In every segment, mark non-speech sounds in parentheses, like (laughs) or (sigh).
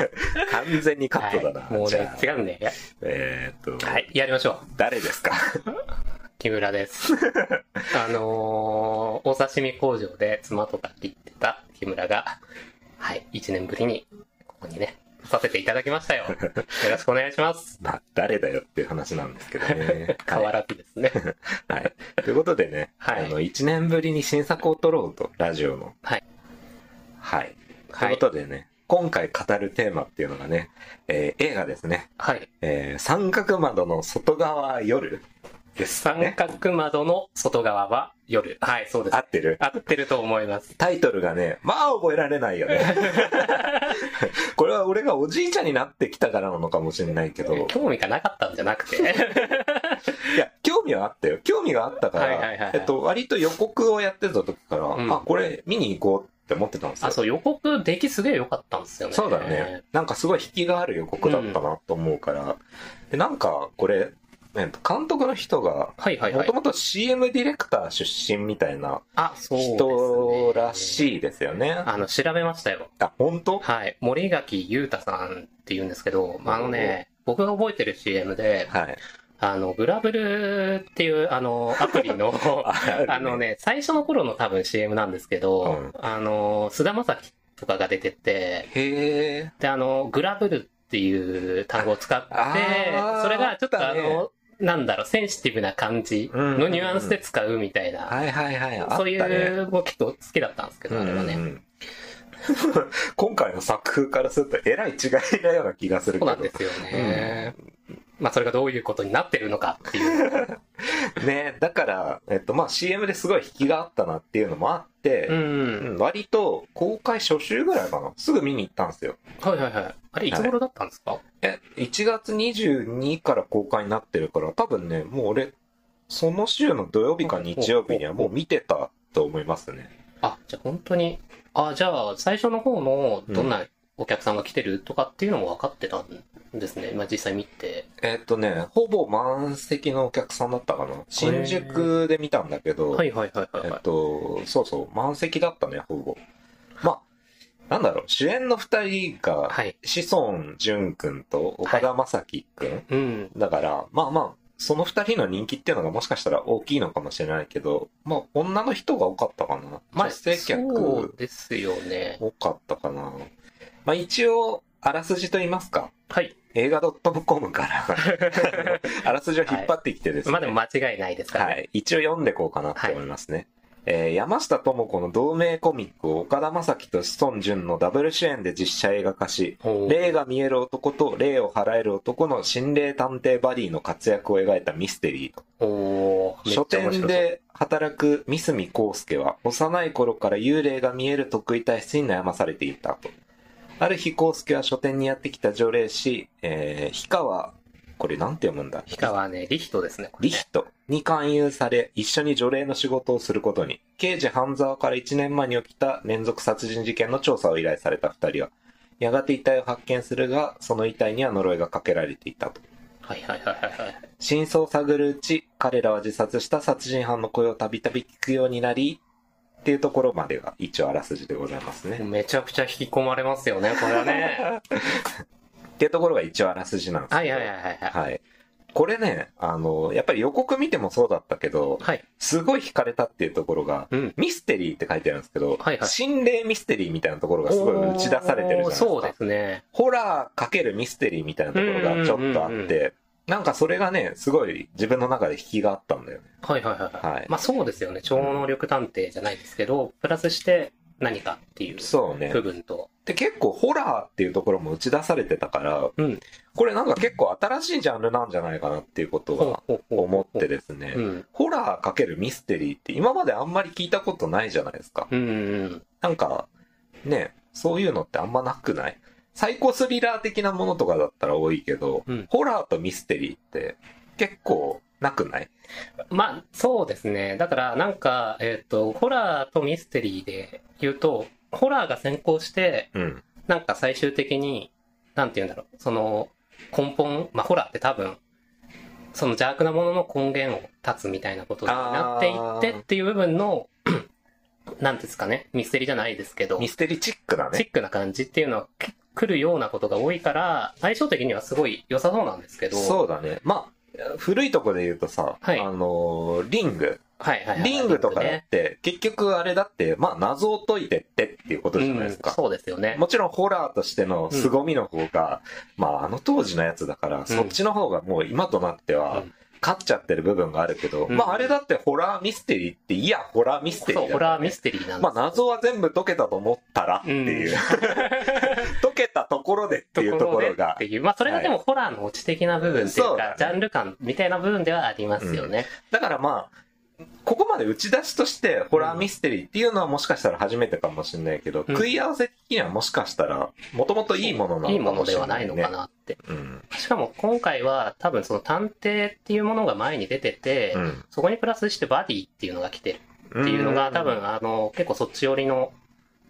(laughs) 完全にカットだな。はい、もうね違うんで。えーっと、はい、やりましょう。誰ですか？木村です。(laughs) あのーお刺身工場で妻とか切ってた木村が、はい、1年ぶりに、ここにね、させていただきましたよ。よろしくお願いします。まあ、誰だよっていう話なんですけどね。(laughs) 変わらずですね。はい。ということでね、はいあの、1年ぶりに新作を撮ろうと、ラジオの。はい。はい。とはいいうことでね、今回語るテーマっていうのがね、えー映画ですね。はい。えー三角窓の外側夜です三ね。角窓の外側は夜。はい、そうです合。ってる？合ってると思います。タイトルがね、まあ覚えられないよね。(laughs) これは俺がおじいちゃんになってきたからなのかもしれないけど、興味がなかったんじゃなくて？(laughs) いや、興味はあったよ。興味があったからえっと、割と予告をやってた時から、うんあ、これ見に行こうって思ってたんですよ。あ、そう、予告出来すげえ良かったんですよね。そうだね。。なんかすごい引きがある予告だったなと思うから。で、なんかこれ、えっと監督の人が、はいはいはいもと。もと CM ディレクター出身みたいな。人らしいですよね。あの、調べましたよ。あ、本当？はい。森垣裕太さんって言うんですけど、あのね、僕が覚えてる CM で、はい。あの、グラブルっていう、あの、アプリの、(laughs) あの。ね、最初の頃の多分 CM なんですけど、うんあの、菅田将暉とかが出てて。で、あの、グラブルっていう単語を使ってそれがちょっとあの、なんだろう、センシティブな感じのニュアンスで使うみたいな、はいはいはい。そういう動きと好きだったんですけど、あれはね。うんうん (laughs) 今回の作風からするとえらい違いなような気がするけど。そうなんですよね。まあ、それがどういうことになってるのかっていう。(laughs) ねだから、えっと、まあ CM ですごい引きがあったなっていうのもあって、うん。うん割と公開初週ぐらいかな。すぐ見に行ったんですよ。はいはいはい。あれ、いつ頃だったんですか、え、1月22から公開になってるから、多分ね、もう俺、その週の土曜日か日曜日にはもう見てたと思いますね。あ、じゃあ本当に、あ、じゃあ最初の方のどんなお客さんが来てるとかっていうのも分かってたんですね。まあ実際見て。えっとね、ほぼ満席のお客さんだったかな。新宿で見たんだけど、はいはいはいはい、えっはい。と、そうそう、満席だったね、ほぼ。まあ、なんだろう、主演の二人が、はい。志尊淳くんと岡田将生くん。うん。だから、まあまあ、その二人の人気っていうのがもしかしたら大きいのかもしれないけど、まあ、女の人が多かったかな。まあ、女性そう客ですよね。多かったかな。まあ一応、あらすじと言いますか。はい。映画 .com から、(laughs) あらすじを引っ張ってきてですね。まあでも間違いないですからね。はい。一応読んでこうかなって思いますね。えー山下智子の同名コミックを岡田将生と志尊淳のダブル主演で実写映画化し、霊が見える男と霊を払える男の心霊探偵バディの活躍を描いたミステリーと。書店で働く三角康介は幼い頃から幽霊が見える得意体質に悩まされていたと。ある日康介は書店にやってきた除霊師、えー、氷川、これなんて読むんだ？氷川ね、リヒトですね。リヒトに勧誘され、一緒に除霊の仕事をすることに、刑事半沢から1年前に起きた連続殺人事件の調査を依頼された二人は、やがて遺体を発見するが、その遺体には呪いがかけられていたと。はいはいはいはいはい。真相を探るうち、彼らは自殺した殺人犯の声をたびたび聞くようになり、っていうところまでが一応あらすじでございますね。めちゃくちゃ引き込まれますよね、これはね。(laughs) っていうところが一応あらすじなんですけど。はいはいはいはいはい。はい。これね、あの、やっぱり予告見てもそうだったけど、はい。すごい惹かれたっていうところが、うん。ミステリーって書いてあるんですけど、はいはい心霊ミステリーみたいなところがすごい打ち出されてるじゃないですか。そうですね。ホラーかけるミステリーみたいなところがちょっとあって、なんかそれがね、すごい自分の中で引きがあったんだよね。はいはいはいはい。はいまあそうですよね。超能力探偵じゃないですけど、プラスして何かっていうそうね。部分と。で、結構ホラーっていうところも打ち出されてたから、うん。これなんか結構新しいジャンルなんじゃないかなっていうことは思ってですね。うん。ホラーかけるミステリーって今まであんまり聞いたことないじゃないですか。うんうん。なんか、ね、そういうのってあんまなくない？サイコスリラー的なものとかだったら多いけど、うんホラーとミステリーって結構なくない？まあ、そうですね。だから、なんか、えっ、と、ホラーとミステリーで言うと、ホラーが先行して、うん。なんか最終的に、なんて言うんだろう、その、根本、まあ、ホラーって多分、その邪悪なものの根源を断つみたいなことになっていってっていう部分の、(clears throat) なんですかね、ミステリーじゃないですけど、ミステリーチックだね。チックな感じっていうのはき来るようなことが多いから、相性的にはすごい良さそうなんですけど、そうだね。まあ、古いとこで言うとさ、はいあのーリング。はいはいはい。リングとかだねっ。て、結局あれだって、まあ謎を解いてってっていうことじゃないですか。うんそうですよね。もちろんホラーとしての凄みの方が、まああの当時のやつだから、そっちの方がもう今となってはうん勝っちゃってる部分があるけど、うん。まああれだってホラーミステリーって、いや、ホラーミステリーそう、ホラーミステリーなんです。まあ謎は全部解けたと思ったらっていう、解けたところでっていうところでがって、いう。まあ、それがでもホラーのオチ的な部分っていうか、そうだね。ジャンル感みたいな部分ではありますよね。だからまあ、ここまで打ち出しとして、ホラーミステリーっていうのはもしかしたら初めてかもしれないけど、うん食い合わせ的にはもしかしたら、もともといいものなのかもしれない、いいものではないのか。なって。うん。しかも今回は多分その探偵っていうものが前に出てて、うん。そこにプラスしてバディっていうのが来てるっていうのが多分あの、結構そっち寄りの、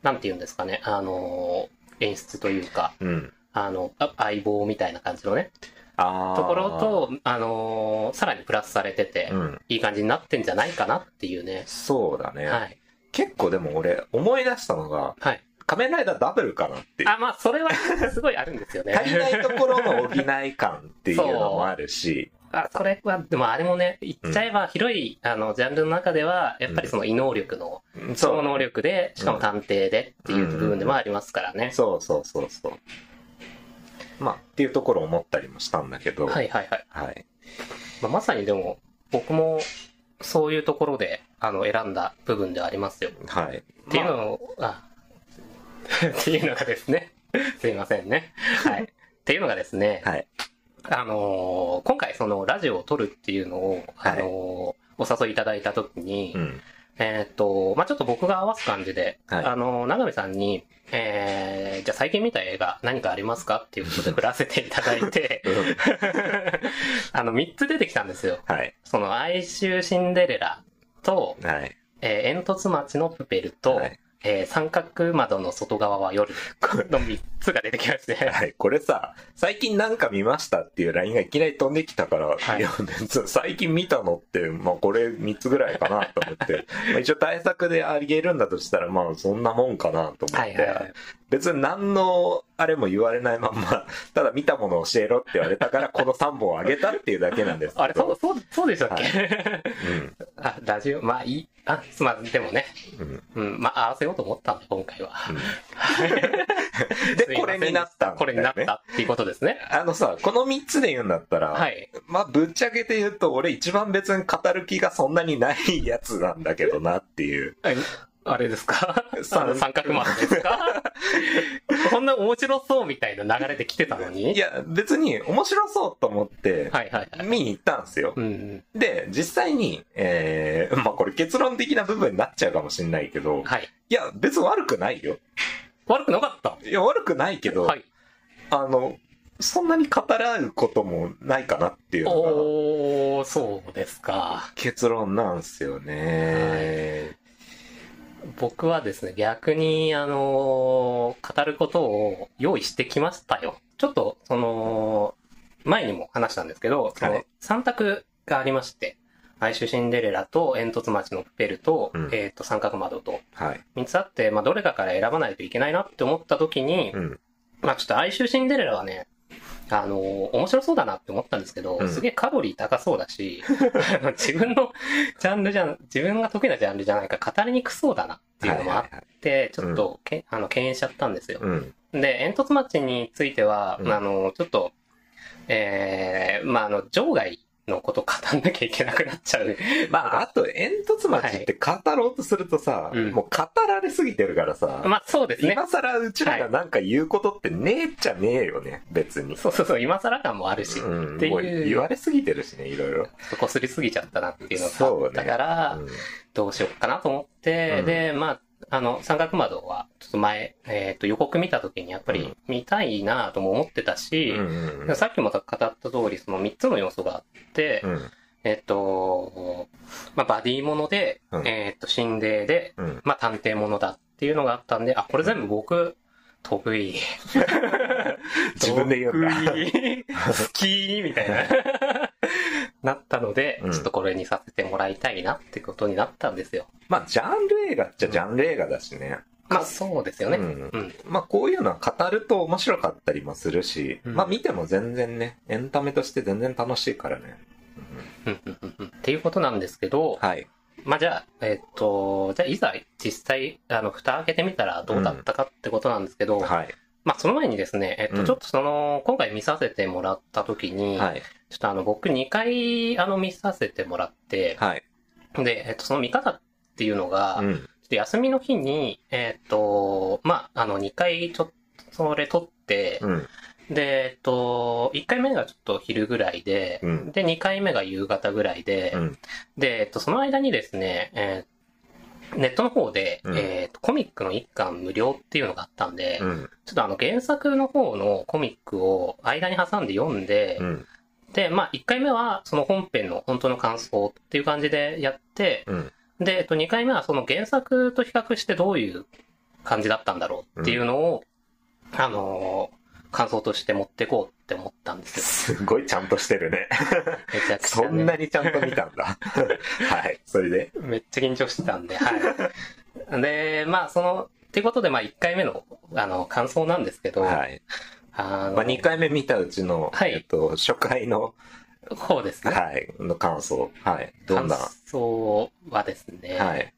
なんて言うんですかね、あの、演出というか、うん。あの、あ相棒みたいな感じのね、ところ、と、あのさらにプラスされてて、うん。いい感じになってんじゃないかなっていうね。そうだね。はい。結構でも俺、思い出したのが、はい。仮面ライダーダブルかなっていう。あ、まあ、それはすごいあるんですよね。足りないところの補い感っていうのもあるし、あ、それは、でもあれもね、言っちゃえば広い、あの、ジャンルの中では、やっぱりその異能力の、超能力で、しかも探偵でっていう部分でもありますからね。そうそうそうそう。まあ、っていうところを思ったりもしたんだけど、はいはいはい。はい。まあ、まさにでも、僕も、そういうところで、あの、選んだ部分ではありますよ。はい。っていうのを、あ、(laughs) っていうのがですね、すいませんね。はい。っていうのがですね、はい。あのー今回そのラジオを撮るっていうのを、あのーお誘いいただいたときに、うん。えーっと、まあちょっと僕が合わす感じで、はいあのー長見さんに、えー、じゃあ最近見た映画何かありますか？っていうことで (laughs) 振らせていただいて、(laughs) あの、3つ出てきたんですよ。はい。その、哀愁シンデレラと、はい。えー煙突町のプペルと、はいえー三角窓の外側は夜。の3つが出てきまして、はい。これさ、最近なんか見ましたっていう LINE がいきなり飛んできたから、はい。い、や、最近見たのって、まあこれ3つぐらいかなと思って、まあ一応対策であげるんだとしたら、まあそんなもんかなと思って、はいはいはい。別に何のあれも言われないまんま、(laughs) ただ見たものを教えろって言われたから、この3本をあげたっていうだけなんですけど。あれ、そう、そう、そうでしたっけ、うん。あ、ラジオ、まあいい。あ、まあでもね、うん。うん、まあ合わせようと思ったんで、今回は。(laughs) で、すいませんこれになったねこれになったっていうことですね。あのさ、この3つで言うんだったら、はい。まあ、ぶっちゃけて言うと、俺一番別に語る気がそんなにないやつなんだけどなっていう。えあれですか？(laughs) 三角窓ですか？(laughs) こんな面白そうみたいな流れで来てたのに？いや、別に面白そうと思って、はいはいはい。見に行ったんですよ。で、実際に、えー、まあこれ結論的な部分になっちゃうかもしれないけど、はい。いや、別に悪くないよ。悪くなかった？いや、悪くないけど、はい。あの、そんなに語らうこともないかなっていうのがおー、そうですか。結論なんですよね。僕はですね、逆に、あのー語ることを用意してきましたよ。ちょっと、その、前にも話したんですけど、そのはい3択がありまして、哀愁シンデレラと煙突町のプペルと、うんえっ、と、三角窓と、はい。3つあって、まあ、どれかから選ばないといけないなって思った時に、うん。まあ、ちょっと哀愁シンデレラはね、あのー面白そうだなって思ったんですけど、うんすげえカロリー高そうだし、あの自分のジャンルじゃ、自分が得意なジャンルじゃないから語りにくそうだなっていうのもあって、ちょっとけ、あの、敬遠しちゃったんですよ。うん。で、煙突マッチについては、うんあの、ちょっと、えー、まあ、あの、場外のことを語んなきゃいけなくなっちゃう。まあ、あと、煙突町って語ろうとするとさ、うんもう語られすぎてるからさ、まあ、そうですね。今更うちらがなんか言うことってねえっちゃねえよね、別に。そうそうそう、今更感もあるし、うん、っていう言われすぎてるしね、いろいろ。こすりすぎちゃったなっていうのがあったそうねから、うんどうしようかなと思って、うんで、まあ、あの、三角窓は、ちょっと前、えっ、と、予告見た時にやっぱり見たいなとも思ってたし、うんうんさっきも語った通り、その3つの要素があって、うん。えっ、と、まあ、バディもので、うんえっ、と、心霊で、うん。まあ、探偵ものだっていうのがあったんで、あ、これ全部僕、得意。(laughs) 自分で言うんだ。(laughs) 得意好きみたいな。なったので、うんちょっとこれにさせてもらいたいなってことになったんですよ。まあ、ジャンル映画っちゃジャンル映画だしね。まあ、そうですよね。ううんん。まあ、こういうのは語ると面白かったりもするし、うんまあ、見ても全然ね、エンタメとして全然楽しいからね。うんっていうことなんですけど、はい。まあじゃあ、えっと、じゃあいざ実際、あの、蓋開けてみたらどうだったかってことなんですけど、はい。ままあその前にですね、えっと、うんちょっとその、今回見させてもらった時に、はい。ちょっとあの、僕2回、あの、見させてもらって、はい。で、えっと、その見方っていうのが、ちょっうん。と休みの日に、えっと、まあ、あの、2回ちょっと、それ撮って、うん。で、えっと、1回目がちょっと昼ぐらいで、うんで、2回目が夕方ぐらいで、うん。で、えっと、その間にですね、えーネットの方で、うんえーと、コミックの一巻無料っていうのがあったんで、うん。ちょっとあの原作の方のコミックを間に挟んで読んで、うん。で、まあ、1回目はその本編の本当の感想っていう感じでやって、うん。で、えっと、2回目はその原作と比較してどういう感じだったんだろうっていうのを、あのー感想として持ってこうって思ったんですよ。すごいちゃんとしてるね。めちゃくちゃ、そね。んなにちゃんと見たんだ。(laughs) はい。それで？めっちゃ緊張してたんで、はい。で、まあ、その、ってことで、まあ、1回目の、あの、感想なんですけど、はい。あの、まあ、2回目見たうちの、はいえっと、初回の、方ですね。はい、の感想。はい。どんな、感想はですね、はい。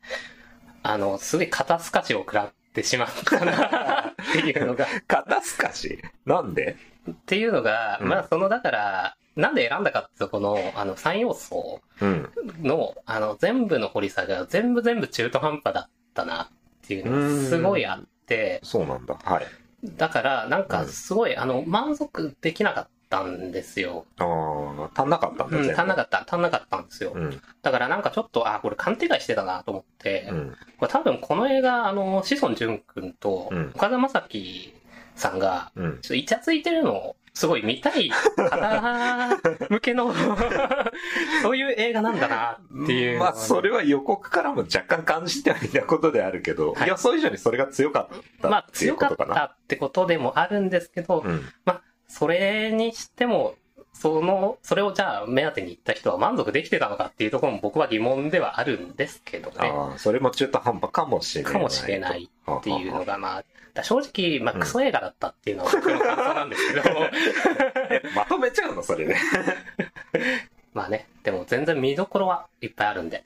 あの、すごい肩透かしを食らってしまったな (laughs) っていうのが、肩透かし？なんで？っていうのが、うんまあ、その、だから、なんで選んだかっていうと、この、あの、3要素うん。の、あの、全部の掘り下げが全部全部中途半端だったなっていうのがすごいあって、そうなんだ。はい。だから、なんか、すごい、あの、満足できなかったんですよ。ああ、足んなかったんだ、うん、足んなかった、足んなかったんですよ。うん。だからなんかちょっと、あ、これ勘違いしてたなと思って、うん。これ多分この映画、あの、志尊淳君とうん、岡田将生さんが、うん。ちょっとイチャついてるのを、すごい見たい方向けの、(laughs) そういう映画なんだなっていう。まあ、それは予告からも若干感じてはいたことであるけど、はいい、や、それ以上にそれが強かったまあっていう強かっ。たってことでもあるんですけど、うん。まあ、それにしても、その、それをじゃあ目当てに行った人は満足できてたのかっていうところも僕は疑問ではあるんですけどね。ああ、それも中途半端かもしれない。かもしれないっていうのが。が、まあ、だ正直、まあ、うんクソ映画だったっていうのは僕の感想なんですけど、(laughs) えまとめちゃうのそれで。(laughs) まあね、でも全然見どころはいっぱいあるんで。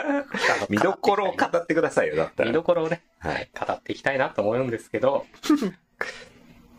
(laughs) 見どころを語ってくださいよ、だったら。見どころをね、ははいい、語っていきたいなと思うんですけど、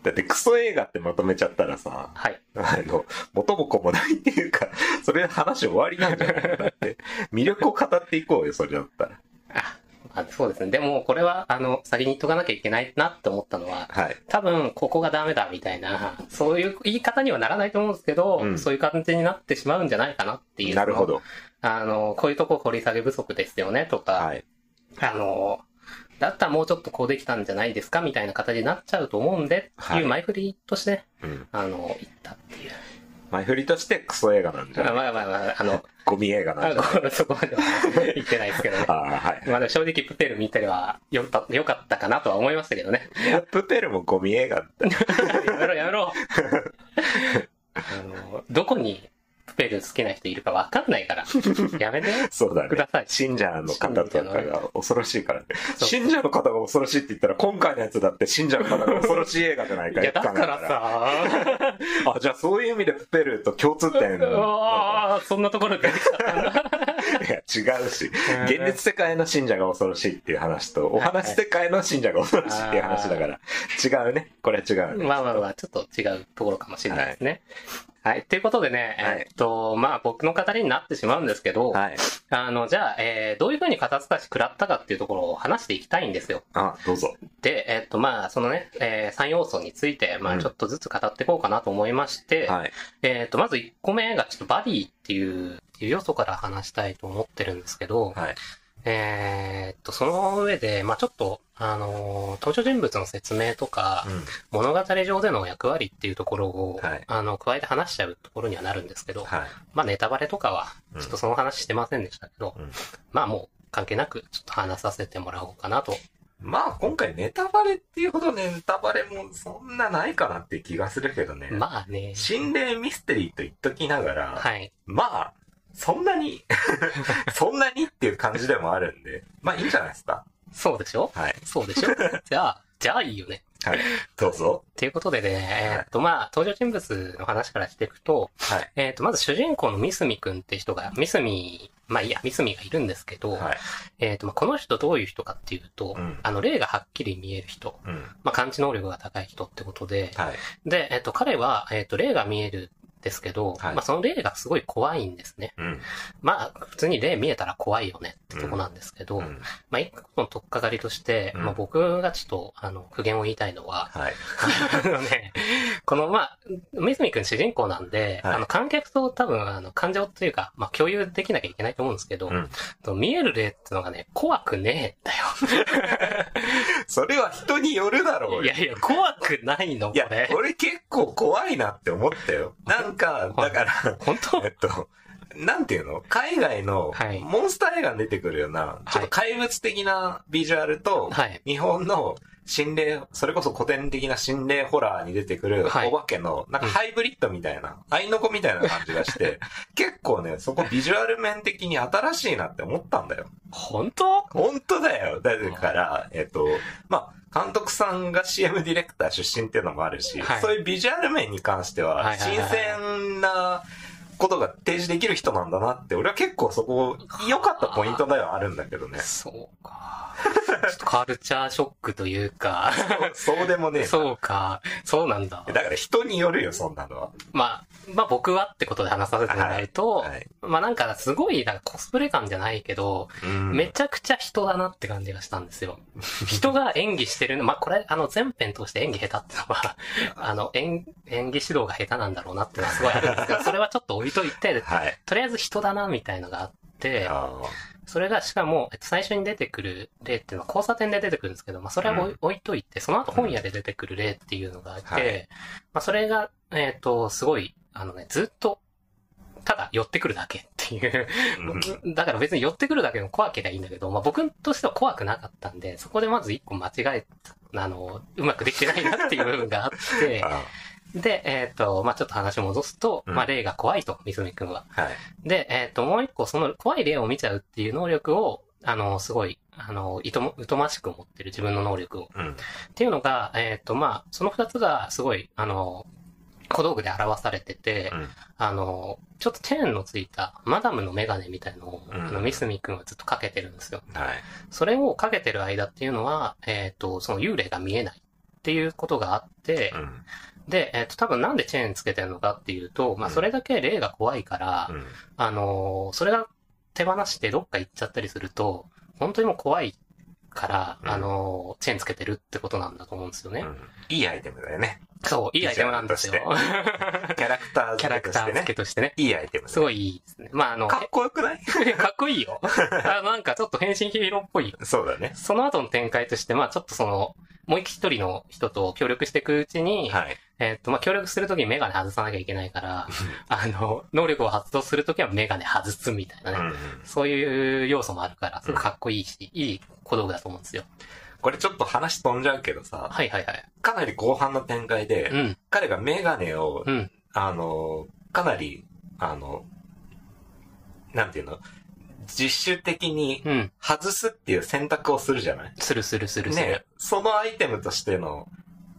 だってクソ映画ってまとめちゃったらさ、はい。あの、元も子もないっていうか、それで話終わりなんじゃないの？だって。魅力を語っていこうよ、それだったら。あ、まあ、そうですね。でも、これは、あの、先に言っとかなきゃいけないなって思ったのは、はい。多分、ここがダメだみたいな、そういう言い方にはならないと思うんですけど、うんそういう感じになってしまうんじゃないかなっていう。なるほど。あの、こういうとこ掘り下げ不足ですよねとか、はい。あの、だったらもうちょっとこうできたんじゃないですかみたいな形になっちゃうと思うんで、ってはいいう前振りとして、うん。あの、言ったっていう。前振りとしてクソ映画なんじゃまあないまあまあ、あの、ゴミ映画なんじゃない？あのそこまでは言ってないですけどね。ああ、はい。まあ正直プペル見てればよかったよかったかなとは思いましたけどね。いや、プペルもゴミ映画だ (laughs) った。やめろやめろあの、どこにプペル好きな人いるかわかんないから、(laughs) やめてそうだねくだ。さい。信者の方とかが恐ろしいからね。信者の方が恐ろしいって言ったら、今回のやつだって信者の方が恐ろしい映画じゃないかいや、だからさ、(laughs) あ、じゃあそういう意味でプペルと共通点。うわーそんなところで。(laughs) いや、違うし、現実世界の信者が恐ろしいっていう話と、お話世界の信者が恐ろしいっていう話だから、違うね。これは違うね。まあまあまあ、ちょっと違うところかもしれないですね。はい。ということでね、はいえっと、まあ僕の語りになってしまうんですけど、はい。あの、じゃあ、えーどういうふうに肩透かし食らったかっていうところを話していきたいんですよ。あ、どうぞ。で、えっと、まあ、そのね、え3要素について、まあ、うんちょっとずつ語っていこうかなと思いまして、はい。えっと、まず1個目がちょっとバディっていういう要素から話したいと思ってるんですけど、はい。えーっと、その上で、まあちょっと、あのー登場人物の説明とか、うん。物語上での役割っていうところを、はいあの、加えて話しちゃうところにはなるんですけど、はい。まあネタバレとかは、うんちょっとその話してませんでしたけど、うんまあもう関係なく、ちょっと話させてもらおうかなと。まあ今回ネタバレっていうほどネタバレもそんなないかなって気がするけどね。まあね、心霊ミステリーと言っときながら、はい。まあ、そんなに、(laughs) そんなにっていう感じでもあるんで、まあいいんじゃないですか。そうでしょ？はい。そうでしょ？(laughs) じゃあ、じゃあいいよね。はい。どうぞ。ということでね、えーっと、まあ、登場人物の話からしていくと、はい。えーっと、まず主人公のミスミくんって人が、ミスミ、まあいいや、ミスミがいるんですけど、はい。えーっと、まあこの人どういう人かっていうと、うんあの、霊がはっきり見える人、うん。まあ感知能力が高い人ってことで、はい。で、えーっと、彼は、えーっと、霊が見えるんですけど、はいまあその霊がすごい怖いんですね。うん。まあ、普通に霊見えたら怖いよねってとこなんですけど、うん。まあ一個の取っかかりとして、うんまあ僕がちょっと、あの、苦言を言いたいのは、はい。(laughs) あのね、この、まあ、メスミ君主人公なんで、はいあの、観客と多分、あの、感情というか、まあ、共有できなきゃいけないと思うんですけど、うんと見える霊ってのがね、怖くねえん (laughs) それは人によるだろだよ。うよ。いやいや、怖くないの、こいやれ、。俺結構怖いなって思ったよ。なんか、だから、本当えっと、なんていうの？海外のはい。モンスター映画に出てくるような、ちょっと怪物的なビジュアルと、はい。日本の心霊、それこそ古典的な心霊ホラーに出てくるはい。お化けの、なんかハイブリッドみたいな、アイノコみたいな感じがして、(laughs) 結構ね、そこビジュアル面的に新しいなって思ったんだよ。本当本当だよ。だから、えっと、まあ、監督さんが CM ディレクター出身っていうのもあるし、はいそういうビジュアル面に関しては、新鮮なことが提示できる人なんだなって、俺は結構そこ、良かったポイントではあるんだけどね。そうか。ちょっとカルチャーショックというか、そうでもねえなそうか。そうなんだ。だから人によるよ、そんなのは。まあ、まあ僕はってことで話させてもらうと、はい。まあなんかすごいなんかコスプレ感じゃないけど、うんめちゃくちゃ人だなって感じがしたんですよ。人が演技してるの、まあこれ、あの全編通して演技下手ってのは、あの演、演技指導が下手なんだろうなってのはすごいあるんですけど、それはちょっと置いといて、はい。とりあえず人だなみたいのがあって、あそれがしかも、えっと、最初に出てくる例っていうのは交差点で出てくるんですけど、まあそれは置い,、うん。置いといて、その後本屋で出てくる例っていうのがあって、はい。まあそれが、えっ、と、すごい、あのね、ずっと、ただ寄ってくるだけっていう、だから別に寄ってくるだけの怖ければいいんだけど、まあ僕としては怖くなかったんで、そこでまず一個間違え、あの、うまくできてないなっていう部分があって、(laughs) あで、えっ、と、まあちょっと話を戻すと、うんまあ霊が怖いと、みすみくんは。はい。で、えっ、と、もう一個、その怖い霊を見ちゃうっていう能力を、あの、すごい、あの、いとも、疎ましく持ってる自分の能力を。うん。っていうのが、えっ、と、まあ、その二つがすごい、あの、小道具で表されてて、うんあの、ちょっとチェーンのついたマダムのメガネみたいのを、うんあの、ミスミ君はずっとかけてるんですよ。はい。それをかけてる間っていうのは、えっ、と、その幽霊が見えないっていうことがあって、うん。で、えっ、と、多分なんでチェーンつけてるのかっていうと、まあ、うんそれだけ霊が怖いから、うん。あのーそれが手放してどっか行っちゃったりすると、本当にもう怖いから、うんあのーチェーンつけてるってことなんだと思うんですよね。うんいいアイテムだよね。そう、いいアイテムなんですよ。キャラクターキャラクター付付けとしてね。けとしてね。いいアイテム。すごいいいですね。まあ、あの、かっこよくない？へ (laughs) かっこいいよ。あなんかちょっと変身ヒーローっぽい。そうだね。その後の展開として、まあちょっとその、もう一人の人と協力していくうちに、はい。えっと、まあ協力するときにメガネ外さなきゃいけないから、あの、能力を発動するときはメガネ外すみたいなね。うんうんそういう要素もあるから、すごいかっこいいし、いい小道具だと思うんですよ。これちょっと話飛んじゃうけどさ、はいはいはい。かなり後半の展開で、うん、彼がメガネを、うん、あの、かなり、あの、なんていうの、実習的にうん。外すっていう選択をするじゃない？するするするする。ねそのアイテムとしての、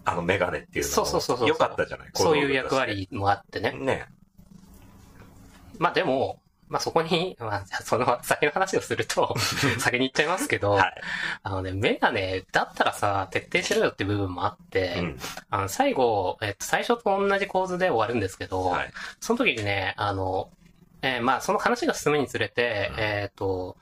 あのメガネっていうのそうそうそうそうも良かったじゃない？そういう役。割もあってね。ね。まあでも、まあそこに、(laughs) まあその先の話をすると、(laughs) 先に言っちゃいますけど、はい。あのね、メガネだったらさ、徹底しろよって部分もあって、うん。あの最後、えっと、最初と同じ構図で終わるんですけど、はい。その時にね、あの、えーまあ、その話が進むにつれて、うんえっ、と、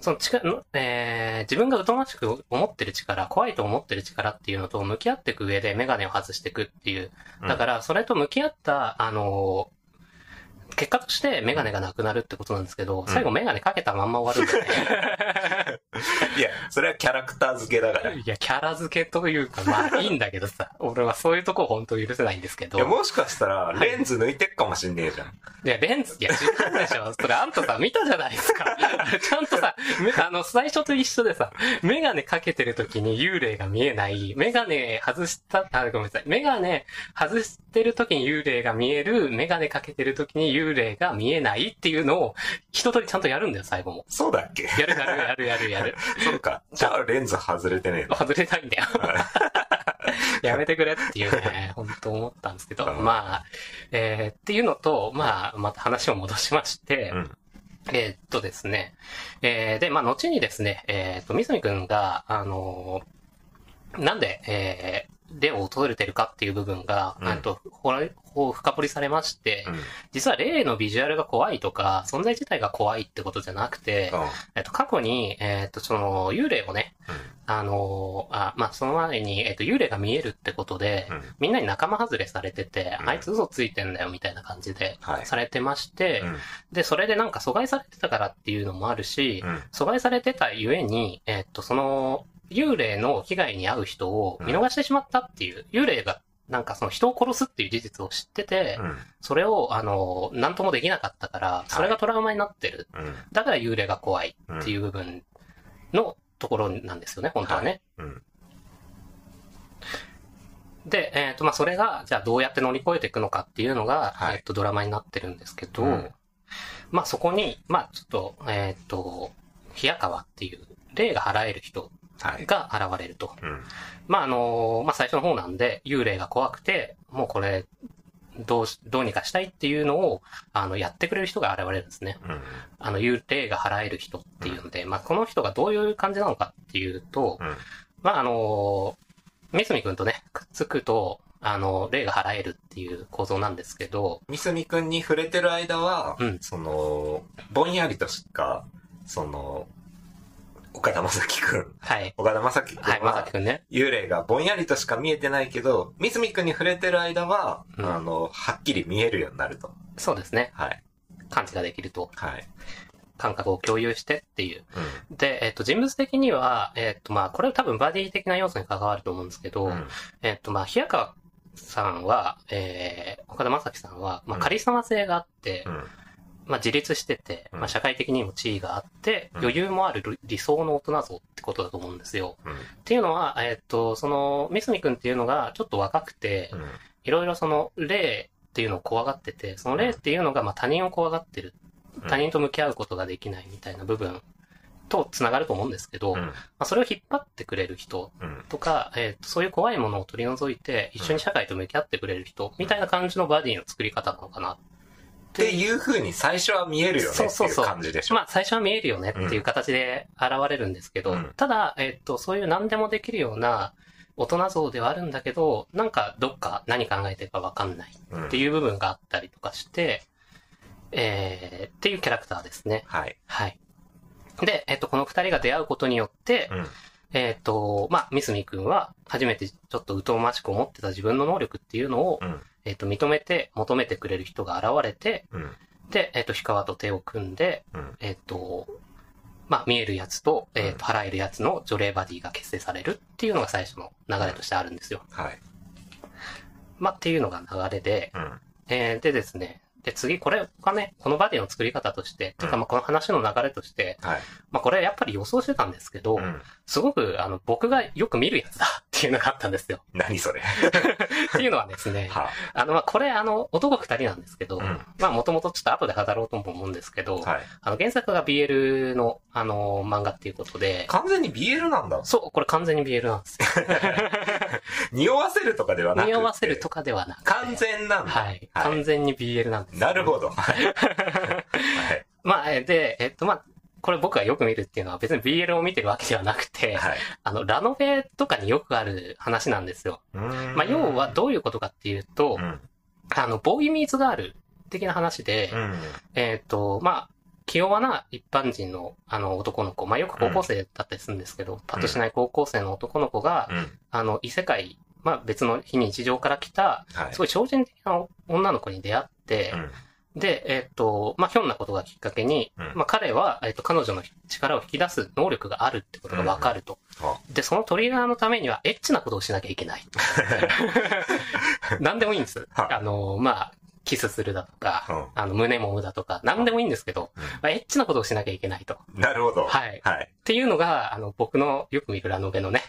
その力、のえー自分が疎ましく思ってる力、怖いと思ってる力っていうのと向き合っていく上でメガネを外していくっていう。だから、それと向き合った、あの、結果としてメガネがなくなるってことなんですけど、最後メガネかけたまんま終わるんですね。(laughs) いや、それはキャラクター付けだから。いいや、キャラ付けというか、まあ (laughs) いいんだけどさ、俺はそういうとこ本当許せないんですけど。や、もしかしたら、レンズ抜いてっかもしんねえじゃん。いや、レンズ、いや、違うでしょ。(laughs) それあんたさ、見たじゃないですか。ちゃんとさ、めあの、最初と一緒でさ、メガネかけてる時に幽霊が見えない、メガネ外した、あ、ごめんなさい。メガネ外してる時に幽霊が見える、メガネかけてる時に幽霊が見えないっていうのを、一通りちゃんとやるんだよ、最後も。そうだっけ？やるやるやるやるやる。(laughs) そうか。じゃあ、レンズ外れてねえの。外れないんだよ。やめてくれっていうね、(laughs) 本当思ったんですけど、うんまあ、えーっていうのと、まあ、また話を戻しまして、うんえーっとですね、えーで、まあ、後にですね、えーっと、みずみくんが、あのーなんで、えー霊を訪れてるかっていう部分が、うんと、ほら、こう深掘りされまして、うん。実は霊のビジュアルが怖いとか、存在自体が怖いってことじゃなくて、えっと、過去に、えっと、その、幽霊をね、あのーあ、まあ、その前に、えっと、幽霊が見えるってことで、うん。うん。みんなに仲間外れされてて、うんあいつ嘘ついてんだよみたいな感じで、はいされてまして、うん。で、それでなんか阻害されてたからっていうのもあるし、うん。阻害されてたゆえに、えっと、その、幽霊の被害に遭う人を見逃してしまったっていう、幽霊がなんかその人を殺すっていう事実を知ってて、うん。それを、あの、なんともできなかったから、それがトラウマになってる。うん。だから幽霊が怖いっていう部分のところなんですよね、本当はね。うん。で、えっ、と、まあ、それが、じゃあどうやって乗り越えていくのかっていうのが、はいえっ、と、ドラマになってるんですけど、うんまあ、そこに、まあ、ちょっと、えっ、と、冷川っていう、霊が払える人はい。が現れると。うん。まあ、あのまあ、最初の方なんで、幽霊が怖くて、もうこれ、どうし、どうにかしたいっていうのを、あの、やってくれる人が現れるんですね。うん。あの、幽霊が払える人っていうので、まあ、この人がどういう感じなのかっていうと、うん。まあ、あの三角くんとね、くっつくと、あの、霊が払えるっていう構造なんですけど、みすみくんに触れてる間は、うんその、ぼんやりとしか、その、岡田将生くん、はい。岡田将生くんはい、まさはき、くんね。幽霊がぼんやりとしか見えてないけど、みすみくんに触れてる間は、うんあの、はっきり見えるようになると。そうですね。はい。感知ができると。はい。感覚を共有してっていう。うで、えっ、と、人物的には、えっ、と、まあ、これは多分バディ的な要素に関わると思うんですけど、ん。うん。えっ、と、まあ、平川さんは、えー、岡田将生さんは、まあ、うんカリスマ性があって、うん。まあ、自立してて、うんまあ、社会的にも地位があって、うん余裕もある理理想の大人像ってことだと思うんですよ。うん。っていうのは、えっ、と、その、三角くんっていうのがちょっと若くて、うん。いろいろその、霊っていうのを怖がってて、その霊っていうのが、まあ、他人を怖がってる。他人と向き合うことができないみたいな部分と繋がると思うんですけど、まうん。あ、それを引っ張ってくれる人うん。とか、えーとそういう怖いものを取り除いて、一緒に社会と向き合ってくれる人、みたいな感じのバディの作り方なのかな。っていう風に最初は見えるよねっていうそうそうそう感じでしょ？まあ、最初は見えるよねっていう形で現れるんですけど、うんただ、えっ、と、そういう何でもできるような大人像ではあるんだけど、なんかどっか何考えてるかわかんないうんっていう部分があったりとかして、えー、っていうキャラクターですね。はい。はい。で、えっ、と、この二人が出会うことによって、うん。えっ、と、まあ、三角くんは初めてちょっと疎ましく思ってた自分の能力っていうのを、うん。えっ、と、認めて求めてくれる人が現れて、うん。で、えっ、と、氷川と手を組んで、うん。えっ、と、まあ、見えるやつと、えっ、と、払えるやつの除霊バディが結成されるっていうのが最初の流れとしてあるんですよ。はい。まあ、っていうのが流れで、うん。えーでですね、で、次、これがね、このバディの作り方として、てか、まあ、この話の流れとして、はい。まあ、これやっぱり予想してたんですけど、うん。すごく、あの、僕がよく見るやつだっていうのがあったんですよ。何それ。っていうのはですね、(laughs) はあの、まあ、これ、あの、男二人なんですけど、うんまあ、もともとちょっと後で語ろうとも思うんですけど、はい。あの、原作が BL の、あの、漫画っていうことで、完全に BL なんだ。そう、これ完全に BL なんですよ。(laughs) 匂わせるとかではなくて。匂わせるとかではなくて。完全なんだ。はい。完全に BL なんですよ。なるほど。はい。(laughs) はい。まあ、えで、えっと、まあ、これ僕がよく見るっていうのは別に BL を見てるわけではなくて、はい。あの、ラノベとかによくある話なんですよ。うーんまあ、要はどういうことかっていうと、うん。あの、ボーイミーツガール的な話で、うん。えっ、と、まあ、気弱な一般人の、あの、男の子、まあ、よく高校生だったりするんですけど、パッとしない高校生の男の子が、うん。あの、異世界、まあ、別の非日常から来た、はいす。ごい超人的な女の子に出会って、うん。で、えっ、と、まあ、ひょんなことがきっかけに、うんまあ、彼は、えっ、と、彼女の力を引き出す能力があるってことがわかると。あで、そのトリガーのためには、エッチなことをしなきゃいけない。(laughs) 何でもいいんです。はいあの、まあ、キスするだとか、うんあの、胸もむだとか、何でもいいんですけど、うんまあ、エッチなことをしなきゃいけないと。なるほど。はいはい。っていうのが、あの、僕のよく見るラノベのね、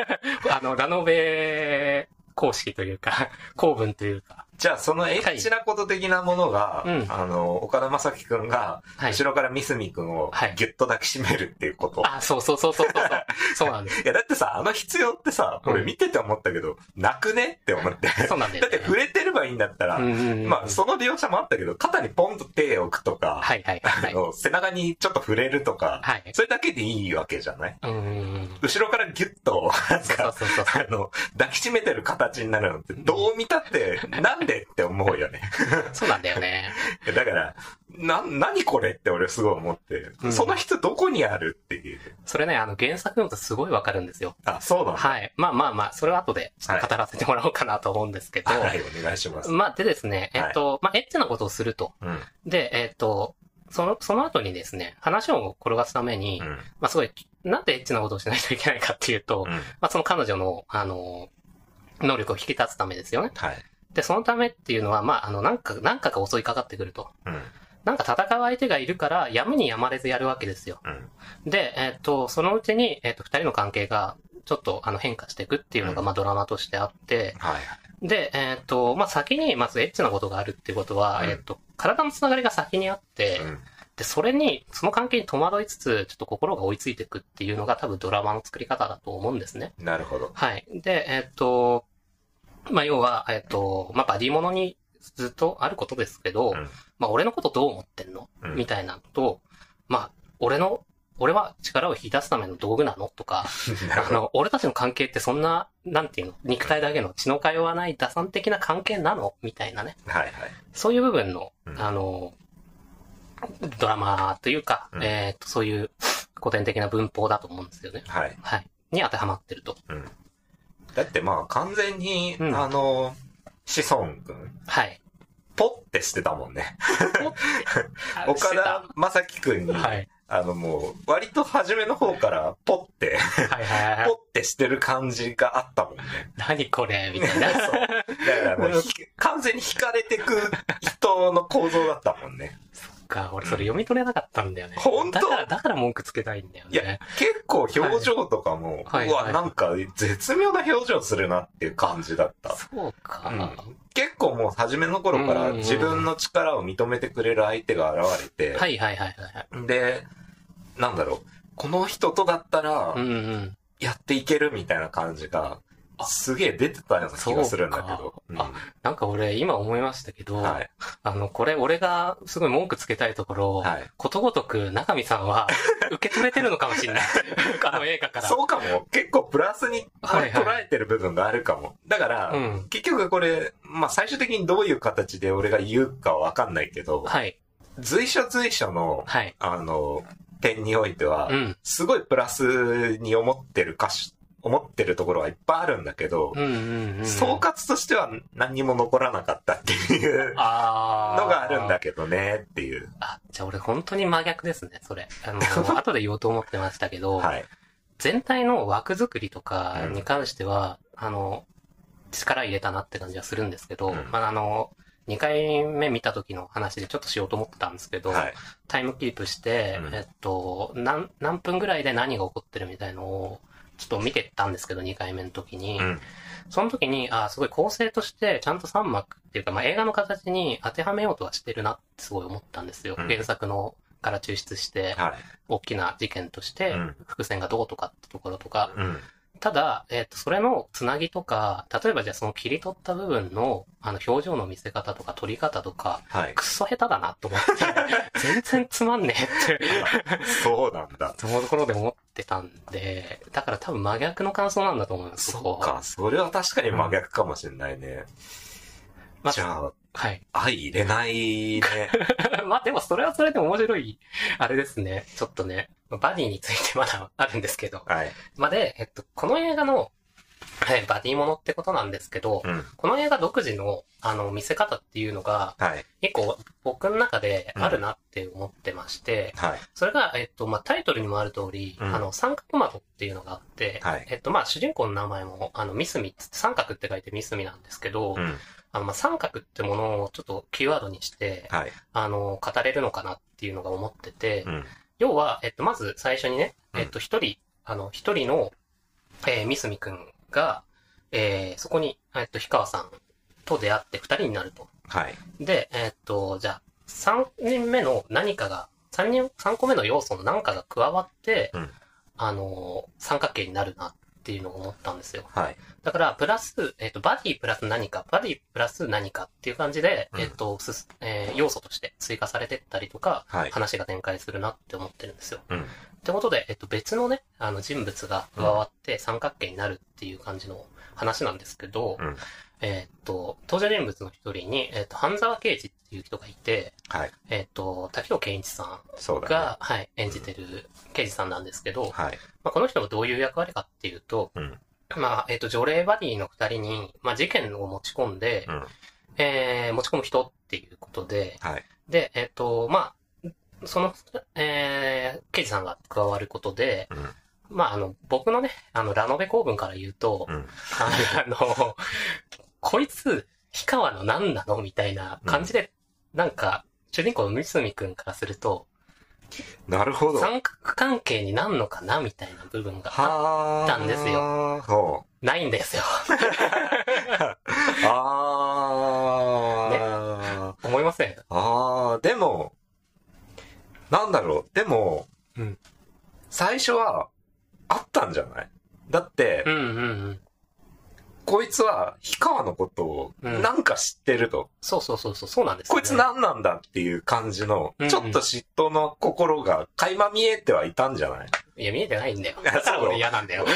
(laughs) あの、ラノベ公式というか、公文というか、じゃあ、そのエッチなこと的なものが、うんあの、岡田将生くんが、はい後ろからミスミくんをはいギュッと抱きしめるっていうこと。あ、そうそうそうそうそうそう。(laughs) そうなんです。いや、だってさ、あの必要ってさ、うん俺見てて思ったけど、なくねって思って。そうなんだよ、ね。だって触れてればいいんだったら、うんうんうんまあ、その描写もあったけど、肩にポンと手を置くとか、はいはいはい。あの、背中にちょっと触れるとか、はい。それだけでいいわけじゃない？うん。後ろからギュッと、なんそうか、そうそうそう。あの、抱きしめてる形になるのって、どう見たって、なんでって思うよね。(laughs) そうなんだよね。(laughs) だから、な、何これって俺すごい思って、うんその人どこにあるっていう。それね、あの、原作読むとすごいわかるんですよ。あ、そうなんだ。はい。まあまあまあ、それは後で語らせてもらおうかなと思うんですけど、はい、お願いします。まあでですね、えっと、まあエッチなことをすると。うん。で、えっと、その、その後にですね、話を転がすために、うん。まあすごい、なんでエッチなことをしないといけないかっていうと、うん。まあその彼女の、あの、能力を引き立つためですよね。はい。で、そのためっていうのは、まああの、なんか、なんかが襲いかかってくると。うん。なんか戦う相手がいるから、やむにやまれずやるわけですよ。うん。で、えっと、そのうちに、えっと、二人の関係が、ちょっと、あの、変化していくっていうのが、うんまあ、ドラマとしてあって、はい。で、えっと、まあ、先に、まず、エッチなことがあるっていうことは、うんえっと、体のつながりが先にあって、うん。で、それに、その関係に戸惑いつつ、ちょっと心が追いついていくっていうのが、多分ドラマの作り方だと思うんですね。なるほど。はい。で、えっと、まあ、要は、えっと、まあ、バディものにずっとあることですけど、うんまあ、俺のことどう思ってんの？うんみたいなのと、まあ、俺の、俺は力を引き出すための道具なの？とか。(laughs) あの、俺たちの関係ってそんな、なんていうの、肉体だけの血の通わない打算的な関係なの？みたいなね。はいはい。そういう部分の、うんあの、ドラマというか、うんえっと、そういう古典的な文法だと思うんですよね。はい。はい。に当てはまってると。うん。だってまあ完全に、うんあの、子孫くん、はい。ポってしてたもんね。あ岡田正樹くんに、はい。あのもう、割と初めの方からポって、はいはいはい (laughs) ポ。ってしてる感じがあったもんね。何これみたいな。(laughs) そう。だからもうひ、完全に惹かれてく人の構造だったもんね。(laughs) か、俺それ読み取れなかったんだよね。本当？だから、だから文句つけたいんだよいやね。、結構表情とかも、うわ、はいはいなんか絶妙な表情するなっていう感じだった。そうか。うん結構もう初めの頃からうん自分の力を認めてくれる相手が現れて、はいはいはいはい。で、なんだろう、この人とだったら。やっていけるみたいな感じが、すげえ出てたような気がするんだけど。そうかなんか俺今思いましたけど、うんはい。あの、これ俺がすごい文句つけたいところ、はい。ことごとく中見さんは (laughs) 受け取れてるのかもしれない。(laughs) あの映画から。そうかも。結構プラスにはいはい捉えてる部分があるかも。だから、うん結局これ、まあ最終的にどういう形で俺が言うかはわかんないけど、はい。随所随所の、はい。あの、点においては、うん。すごいプラスに思ってる歌詞、思ってるところはいっぱいあるんだけど、うんうんうん。総括としては何にも残らなかったっていうのがあるんだけどねっていう。あ、じゃあ俺本当に真逆ですね、それ。あの、(laughs) 後で言おうと思ってましたけど、はい。全体の枠作りとかに関しては、あの、力入れたなって感じはするんですけど、うんまあ、あの、2回目見た時の話でちょっとしようと思ってたんですけど、はい。タイムキープして、うんえっと、何、何分ぐらいで何が起こってるみたいのを、ちょっと見てったんですけど、2回目の時に。うん。その時に、あすごい構成として、ちゃんと3幕っていうか、まあ、映画の形に当てはめようとはしてるなってすごい思ったんですよ。うん原作のから抽出して、はい。大きな事件としてうん、伏線がどうとかってところとか、うん。ただ、えっ、と、それのつなぎとか、例えばじゃあその切り取った部分の、あの、表情の見せ方とか撮り方とか、はい。くっそ下手だなと思って、(laughs) 全然つまんねえって、そうなんだ。そのところで思ってたんで、だから多分真逆の感想なんだと思います、こそっか。それは確かに真逆かもしれないね。まあじゃあ、はい。愛入れないね。(laughs) まあでもそれはそれで面白い、あれですね。ちょっとね、バディについてまだあるんですけど。はい。まあで、えっと、この映画の、はい、バディものってことなんですけど、うん。この映画独自の、あの、見せ方っていうのが、はい。結構僕の中であるなって思ってまして、はい。それが、えっと、まあ、タイトルにもある通り、うんあの、三角窓っていうのがあって、はいえっと、まあ、主人公の名前も、あの、ミスミっつって三角って書いてミスミなんですけど、うん。あの、まあ、三角ってものをちょっとキーワードにして、はい。あの、語れるのかなっていうのが思ってて、うん。要は、えっと、まず最初にね、うんえっと、一人、あの、一人の、えー、ミスミくんが、えー、そこに、えっと、氷川さんと出会って二人になると。はい。で、えっと、じゃあ、三人目の何かが、三人、三個目の要素の何かが加わって、うんあの、三角形になるなっていうのを思ったんですよ。はい。だから、プラス、えっ、と、バディプラス何か、バディプラス何かっていう感じで、うんえっ、と、すす、えー要素として追加されてったりとか、はい。話が展開するなって思ってるんですよ。うん。ってことで、えっ、と、別のね、あの、人物が加わって三角形になるっていう感じの話なんですけど、うん。えっ、と、登場人物の一人に、えっ、と、半沢刑事っていう人がいて、はい。えっ、と、滝尾健一さ。んが、はい、演じてる刑事さんなんですけど、はい。まあ、この人がどういう役割かっていうと、うん。まあ、えっ、と、除霊バディの二人に、まあ、事件を持ち込んで、うん。えー、持ち込む人っていうことで、はい。で、えっ、と、まあ、その、えー、刑事さんが加わることで、うん。まあ、あの、僕のね、あの、ラノベ公文から言うと、うん。あの、こいつ、氷川の何なのみたいな感じで、なんか、主人公の三角くんからすると、なるほど。三角関係になんのかなみたいな部分がはあ。たんですよ。ほ (laughs) ないんですよ。う。あ (laughs) あ。思いません？ああ、でも、なんだろう。でも、うん最初は、あったんじゃない？だって、うんうんうん。こいつは、氷川のことを、うん。なんか知ってると。そうそうそうそう、そうなんですよ、ね。こいつ何なんだっていう感じのうんう、ん。ちょっと嫉妬の心が垣間見えてはいたんじゃない？いや、見えてないんだよ。あだからそう俺嫌なんだよ。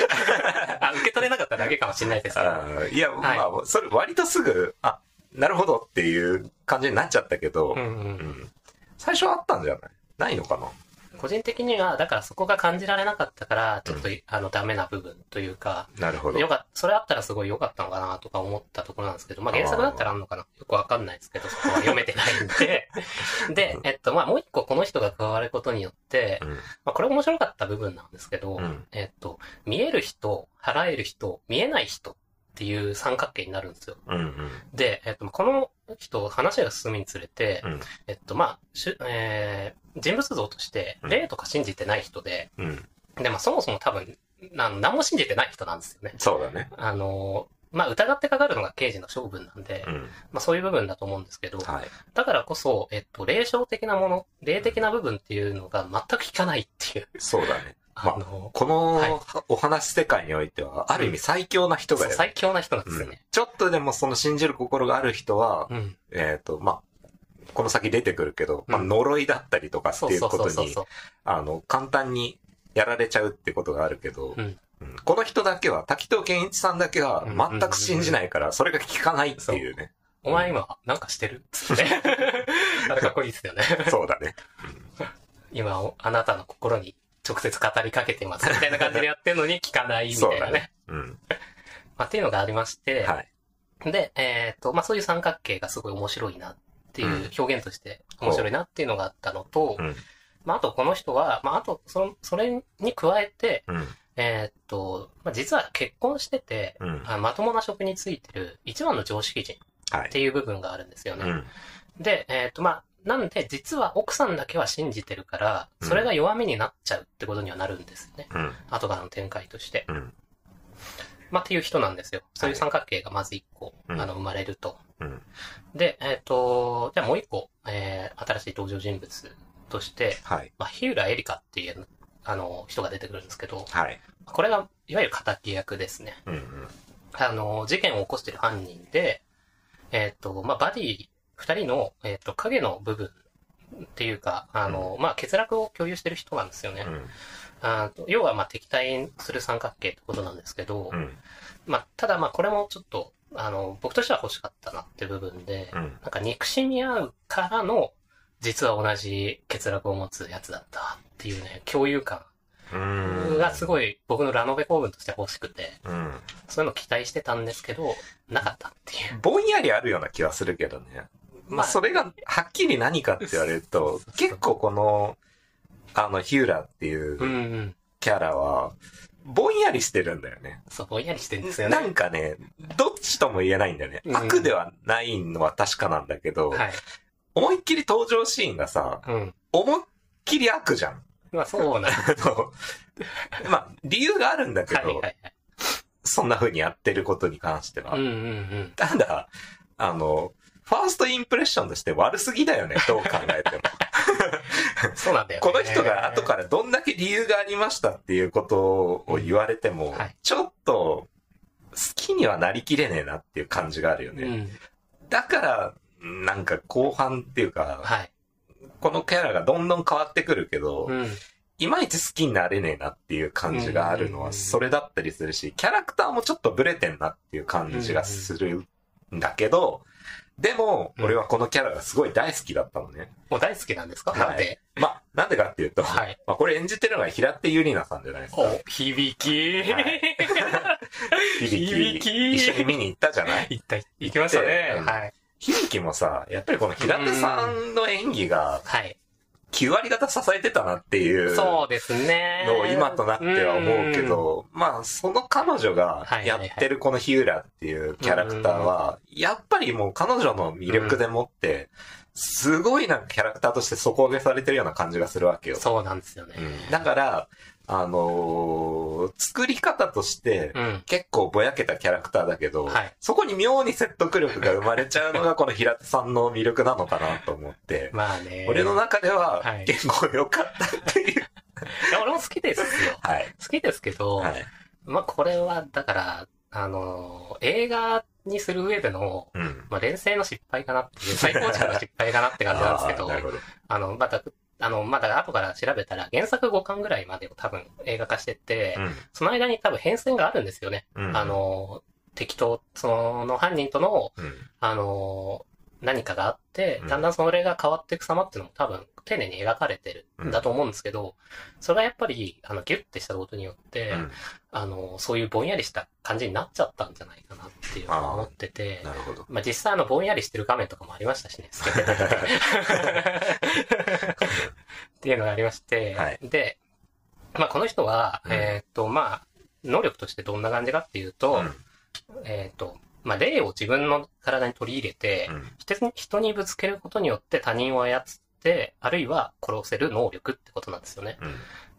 あ、受け取れなかっただけかもしれないですけど。いや、はい。まあ、それ割とすぐ、あ、なるほどっていう感じになっちゃったけど、うんうん。うん。最初はあったんじゃない？ないのかな？個人的には、だからそこが感じられなかったから、ちょっと、あの、ダメな部分というか、なるほど。よかそれあったらすごい良かったのかなとか思ったところなんですけど、まあ原作だったらあんのかなよくわかんないですけど、そこは読めてないんで。(laughs) で、えっと、まあもう一個この人が加わることによって、うん。まあこれ面白かった部分なんですけど、うんえっと、見える人、払える人、見えない人っていう三角形になるんですよ。うんうん。で、えっと、この人、話が進むにつれて、うんえっと、まあ、しゅえー人物像として、うん霊とか信じてない人で、うん。で、まあ、そもそも多分、あの何も信じてない人なんですよね。そうだね。あのーまあ、疑ってかかるのが刑事の性分なんで、うん。まあ、そういう部分だと思うんですけど、はい。だからこそ、えっと、霊障的なもの、霊的な部分っていうのが全く効かないっていう、そうだね。あまあのこの、はいお話世界においては、ある意味最強な人だそうよね。最強な人なんですうんよね。ちょっとでもその信じる心がある人は、うん。えっ、と、まあ、この先出てくるけど、まあ、うん呪いだったりとかっていうことに。あの、簡単にやられちゃうってことがあるけど、この人だけは、滝藤健一さんだけは全く信じないから、それが効かないっていうね。お前今、なんかしてる？(laughs) あれかっこいいですよね。そうだね。今、おあなたの心に直接語りかけてますみたいな感じでやってるのに (laughs) 聞かないみたいなね。ね。うん。まあ、っていうのがありまして、はい。で、えっ、と、まあ、そういう三角形がすごい面白いなっていう表現として面白いなっていうのがあったのと、うん。まあ、あとこの人は、まあ、あと、その、それに加えて、うん。えっ、と、まあ、実は結婚してて、うん。あまともな職についてる一番の常識人はい。っていう部分があるんですよね。うん。で、えっ、と、まあ、なんで、実は奥さんだけは信じてるから、うんそれが弱みになっちゃうってことにはなるんですよね。うん。後からの展開として。うん。まあ、っていう人なんですよ。そういう三角形がまず一個、うんあの、生まれると。うん。で、えっ、と、じゃあもう一個、えー、新しい登場人物として、はい。まあ、日浦エリカっていう、あの、人が出てくるんですけど、はい。これが、いわゆる仇役ですね。うん。うん。あの、事件を起こしてる犯人で、えっ、と、まあ、バディ二人の、えっ、と、影の部分っていうか、あの、まあ、欠落を共有してる人なんですよね。うん。あー要は、まあ、敵対する三角形ってことなんですけど、うん。まあ、ただ、まあ、これもちょっと、あの、僕としては欲しかったなって部分で、うん。なんか憎しみ合うからの、実は同じ欠落を持つやつだったっていうね、共有感うん。がすごい僕のラノベ構文として欲しくて、うん。そういうの期待してたんですけど、なかったっていう。ぼんやりあるような気はするけどね。まあ、それが、はっきり何かって言われると、結構この、あの、ヒューラっていう。キャラは、ぼんやりしてるんだよね。そう、ぼんやりしてるんですよなね。んかね、どっちとも言えないんだよね。うん悪ではないのは確かなんだけど、はい。思いっきり登場シーンがさ、うん。思いっきり悪じゃん。まあそうな (laughs) のまあ、理由があるんだけど、はいはいはい。そんな風にやってることに関しては。うんうんうん。ただ、あの、ファーストインプレッションとして悪すぎだよね、(laughs) どう考えても。(laughs) そうなんだよね。この人が後からどんだけ理由がありましたっていうことを言われても、はいちょっと、好きにはなりきれねえなっていう感じがあるよね。うん。だから、なんか後半っていうか、はい。このキャラがどんどん変わってくるけど、うん。いまいち好きになれねえなっていう感じがあるのはそれだったりするし、キャラクターもちょっとブレてんなっていう感じがするんだけど、でも、うん俺はこのキャラがすごい大好きだったのね。もう大好きなんですか？はいなんで？まあ、なんでかっていうと、はい。まあこれ演じてるのが平手ゆりなさんじゃないですか。お、響き。はい響 (laughs) 響き一緒に見に行ったじゃない？行った、行きましたね。うんはい。響きもさ、やっぱりこの平手さんの演技がはい。9割方支えてたなっていうそうですね。のを今となっては思うけど、まあ、その彼女がやってるこのヒューラっていうキャラクターは、やっぱりもう彼女の魅力でもって、すごいなんかキャラクターとして底上げされてるような感じがするわけようん。。そうなんですよね。うんだから、あのー作り方として、うん。結構ぼやけたキャラクターだけど、はいそこに妙に説得力が生まれちゃうのが (laughs) この平手さんの魅力なのかなと思って、まあね。俺の中でははい結構良かったっていう。いや俺も好きですよ。はい。好きですけど、はい。まあこれは、だから、あの、映画にする上での、うん。まあ連成の失敗かなっていう、最高値の失敗かなって感じなんですけど (laughs) あ。あの、まだ、あの、まだ後から調べたら、原作5巻ぐらいまでを多分映画化してて、その間に多分変遷があるんですよね。うん。あ、の、敵と、その犯人との、うん。あの、何かがあってうん、だんだんそれが変わっていく様っていうのも多分丁寧に描かれてるんだと思うんですけど、それがやっぱり、あの、ギュッてしたことによって、うん。あの、そういうぼんやりした感じになっちゃったんじゃないかなっていうのを思ってて、なるほど。まあ実際あの、ぼんやりしてる画面とかもありましたしね、(laughs) っていうのがありまして、はい。で、まあこの人は、うん。えーっと、まあ、能力としてどんな感じかっていうと、うん。えーっと、まあ霊を自分の体に取り入れて、うん。人に人にぶつけることによって他人を操って、あるいは殺せる能力ってことなんですよね。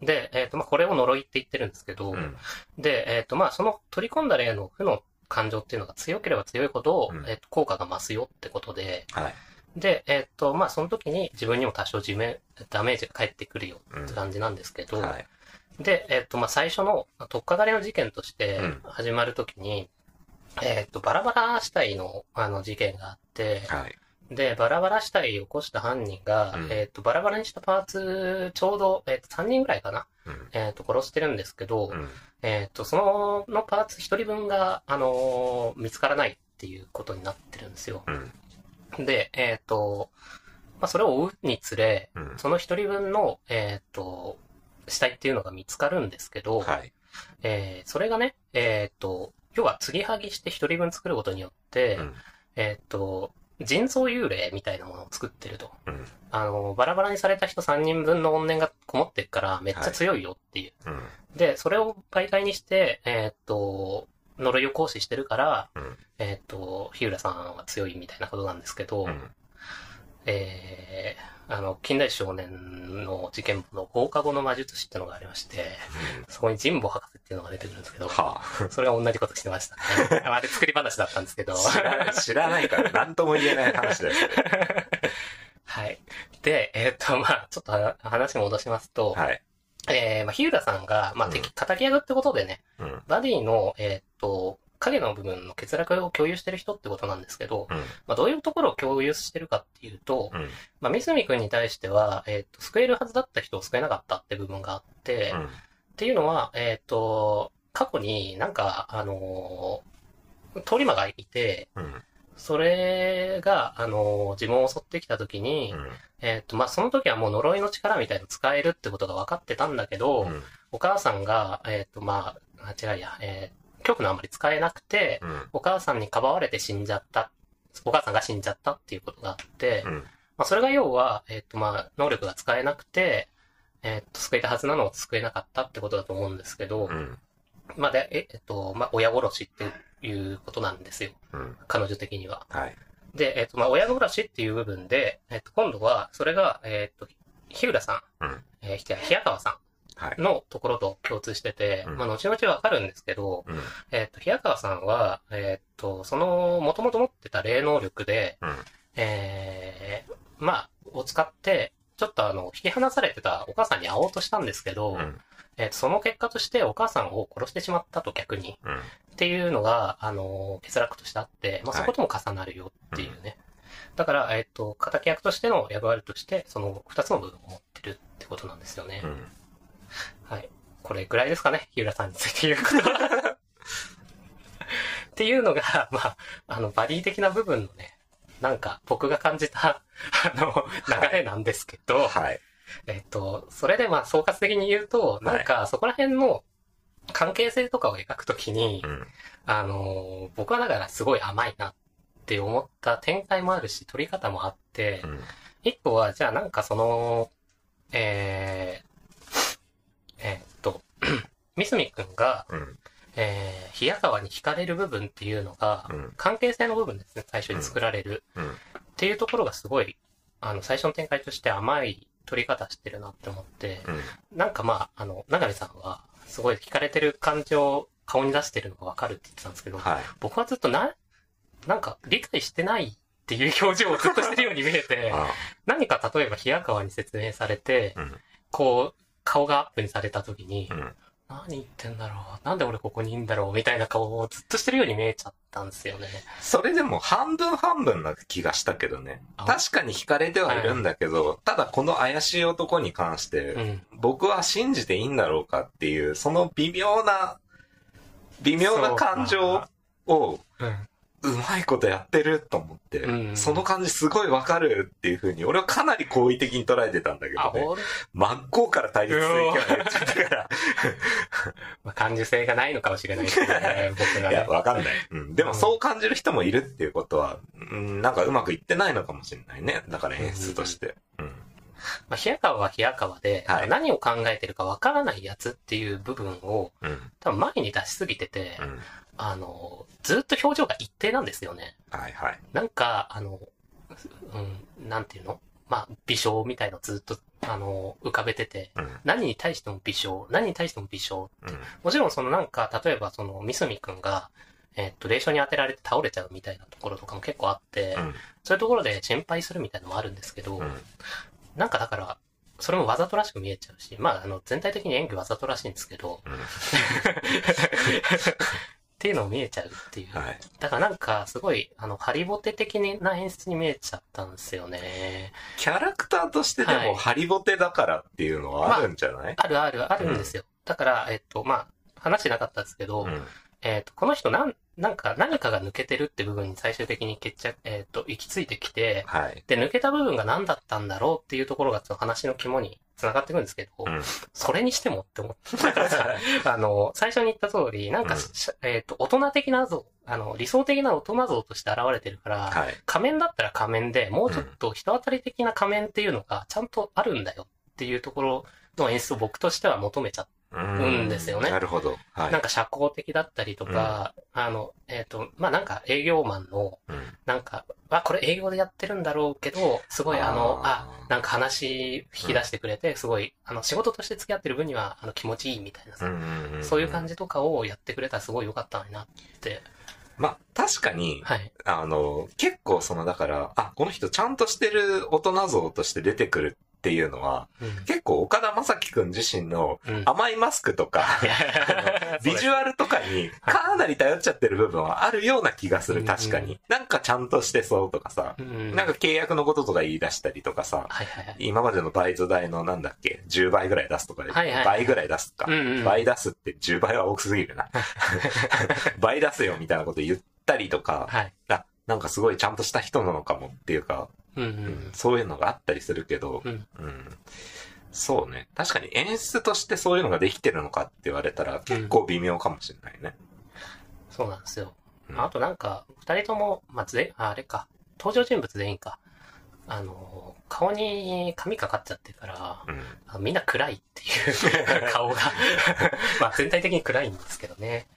で、えーっと、まあこれを呪いって言ってるんですけど、うん。うん。で、えっ、と、まあ、その取り込んだ例の負の感情っていうのが強ければ強いほど、うんえっ、と、効果が増すよってことで、はい。で、えっ、と、まあ、その時に自分にも多少地面ダメージが返ってくるよって感じなんですけど、はい。で、えっ、と、まあ、最初の、まあ取っかかりの事件としてうん始まる時に、えっ、と、バラバラ死体の、あの、事件があって、はい。で、バラバラ死体を起こした犯人が、うんえっ、と、バラバラにしたパーツ、ちょうど、えっ、と、3人ぐらいかな、うん。えっ、と、殺してるんですけど、うん。えっ、と、その、のパーツ一人分が、あのー見つからないっていうことになってるんですよ。うん。で、えっ、と、まあ、それを追うにつれ、うん。その一人分の、えっ、と、死体っていうのが見つかるんですけど、はい。えーそれがね、えっ、と、要は継ぎはぎして一人分作ることによって、うん。えっ、と、人造幽霊みたいなものを作ってると。うん。あの、バラバラにされた人3人分の怨念がこもってるから、めっちゃ強いよっていう。うん。で、それを媒介にして、えーっと、呪いを行使してるから、うんえーっと、日浦さんは強いみたいなことなんですけど、うん。えー、あの、近代史少年の事件簿の放課後の魔術師ってのがありまして、そこに神保博士っていうのが出てくるんですけど、はそれは同じことしてました (laughs) ね。あれ作り話だったんですけどあ。。知らない、知らないから何とも言えない話だよ。はい。で、えーっと、まあちょっとは話戻しますと、はい。えー、まあ、日浦さんが、まあ、敵、うん仇役ってことでね、うん。バディの、えーっと、影の部分の欠落を共有してる人ってことなんですけど、うん。まあ、どういうところを共有してるかっていうと、うん。まあ、三角くんに対しては、えーっと、救えるはずだった人を救えなかったって部分があって、うん。っていうのは、えーっと、過去になんか、あのー通り魔がいて、うん。それが、あの、自分を襲ってきた時に、えっ、と、まあ、その時はもう呪いの力みたいの使えるってことが分かってたんだけど、うん。お母さんが、えっ、と、まあ、間違いや、えー、極のあんまり使えなくて、うん。お母さんにかばわれて死んじゃった。お母さんが死んじゃったっていうことがあって、うん。まあ、それが要は、えっ、と、まあ、能力が使えなくて、えっ、と、救えたはずなのを救えなかったってことだと思うんですけど、うん。まあ、で、ええっと、まあ、親殺しっていうことなんですよ。うん。彼女的には。はい。で、えっと、まあ、親殺しっていう部分で、えっと、今度は、それが、えっと、日浦さん、うんえー、ひ日川さはいん。のところと共通してて、うんまあ、後々わかるんですけど、うん。えっと、日川さんは、えっと、その、もともと持ってた霊能力で、うん。えー、まあ、を使って、ちょっとあの、引き離されてたお母さんに会おうとしたんですけど、うん。えっと、その結果としてお母さんを殺してしまったと逆に。うん。っていうのが、あの、欠落としてあって、まあ、はいそことも重なるよっていうね。だから、えっと、敵役としての役割として、その二つの部分を持ってるってことなんですよね。うん。はい。これぐらいですかね、日浦さんについて言うことは。(laughs) っていうのが、まあ、あの、バディ的な部分のね、なんか僕が感じた、あの、流れなんですけど、はい。えっと、それでまあ総括的に言うと、なんかそこら辺の関係性とかを描くときに、うん。あのー僕はだからすごい甘いなって思った展開もあるし、撮り方もあってう、ん。一個は、じゃあなんかその、えー、えーっと、三角くんが、うん。えー、冷川に惹かれる部分っていうのが、うん。関係性の部分ですね、最初に作られる。うん。っていうところがすごい、あの、最初の展開として甘い撮り方してるなって思って、うん。なんかまあ、あの、長見さんは、すごい惹かれてる感情を顔に出してるのがわかるって言ってたんですけど、はい。僕はずっとな、なんか理解してないっていう表情をずっとしてるように見えて、(laughs) あ何か例えば冷川に説明されて、うん。こう、顔がアップにされた時に、うん。何言ってんだろうなんで俺ここにいんだろうみたいな顔をずっとしてるように見えちゃったんですよね。それでも半分半分な気がしたけどね。あ確かに惹かれてはいるんだけど、ただこの怪しい男に関して、うん。僕は信じていいんだろうかっていう、その微妙な、微妙な感情をうん。うまいことやってると思って、うんその感じすごいわかるっていう風に、俺はかなり好意的に捉えてたんだけあ、どね。俺、真っ向から対立する意見を言っちゃったから。(laughs) まあ、感受性がないのかもしれないですけどね、(laughs) 僕がいや、ね。わかんない。うん。でもそう感じる人もいるっていうことは、うん、なんかうまくいってないのかもしれないね。だから演出として。うん。まあ、冷川は冷川で、はい何を考えてるかわからないやつっていう部分を、うん。多分前に出しすぎてて、うん。あの、ずっと表情が一定なんですよね。はいはい。なんか、あの、うん、なんていうの？まあ、微笑みたいのずっと、あの、浮かべてて、うん。何に対しても微笑、何に対しても微笑。うん。もちろんそのなんか、例えばその、三角くんが、えっと、霊障に当てられて倒れちゃうみたいなところとかも結構あって、うん。そういうところで心配するみたいなのもあるんですけど、うん。なんかだから、それもわざとらしく見えちゃうし、まあ、あの、全体的に演技わざとらしいんですけど、(laughs) っていうのも見えちゃうっていう。はい。だからなんか、すごい、あの、ハリボテ的な演出に見えちゃったんですよね。キャラクターとしてでも、はいハリボテだからっていうのはあるんじゃない、あるあるあるんですよ。だから、えっと、まあ、話しなかったですけど、うん。えっと、この人なん、なんか、何かが抜けてるって部分に最終的に決着、えっと、行き着いてきて、はい。で、抜けた部分が何だったんだろうっていうところが、その話の肝に繋がっていくんですけど、うん。それにしてもって思って、だからさあの、最初に言った通り、なんか、うんしえっ、と、大人的な像、あの、理想的な大人像として現れてるから、はい。仮面だったら仮面で、もうちょっと人当たり的な仮面っていうのがちゃんとあるんだよっていうところの演出を僕としては求めちゃっうんですよね。なるほど。はい。なんか社交的だったりとか、あの、えっ、と、まあ、なんか営業マンの、うん。なんか、あ、これ営業でやってるんだろうけど、すごいあの、あなんか話引き出してくれて、すごい、あの、仕事として付き合ってる分には、あの、気持ちいいみたいなさ、うんうんん。そういう感じとかをやってくれたらすごい良かったのになって、まあ、確かに、はい。あの、結構その、だから、あ、この人ちゃんとしてる大人像として出てくるっていうのは、うん。結構岡田正樹くん自身のうん甘いマスクとか、(laughs) ビジュアルとかにかなり頼っちゃってる部分はあるような気がする、うん確かに。なんかちゃんとしてそうとかさ、うん。なんか契約のこととか言い出したりとかさ。今までのバイト代のなんだっけ、10倍ぐらい出すとかで、倍ぐらい出すか、うんうん倍出すって10倍は多すぎるな。(laughs) 倍出すよみたいなこと言ったりとか、はい。なんかすごいちゃんとした人なのかもっていうか、うんううんんそういうのがあったりするけど、うん。うんそうね。確かに演出としてそういうのができてるのかって言われたら結構微妙かもしれないね。そうなんですよ。うんあとなんか、二人とも、まあ、ぜ、ああれか、登場人物全員か。あの、顔に髪かかっちゃってるから、うん。あみんな暗いっていう (laughs) 顔が。(laughs) まあ全体的に暗いんですけどね。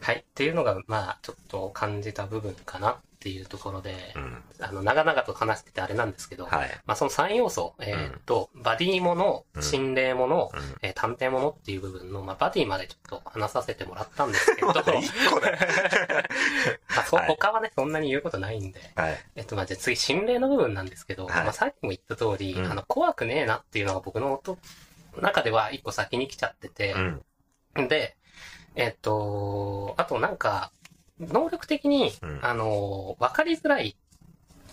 はい。っていうのが、まあちょっと感じた部分かなっていうところでう、ん。あの、長々と話しててあれなんですけど、はい。まあその3要素、えーっと、バディもの、うん心霊もの、うん。えー探偵ものっていう部分の、まあバディまでちょっと話させてもらったんですけど、(laughs) (laughs) まあそはい他はね、そんなに言うことないんで、はい。えっと、まあ、じゃあ次、心霊の部分なんですけど、はいまあ、さっきも言った通り、うんあの、怖くねえなっていうのが僕の音中では一個先に来ちゃっててう、ん。で、えっと、あとなんか、能力的に、うんあの、わかりづらい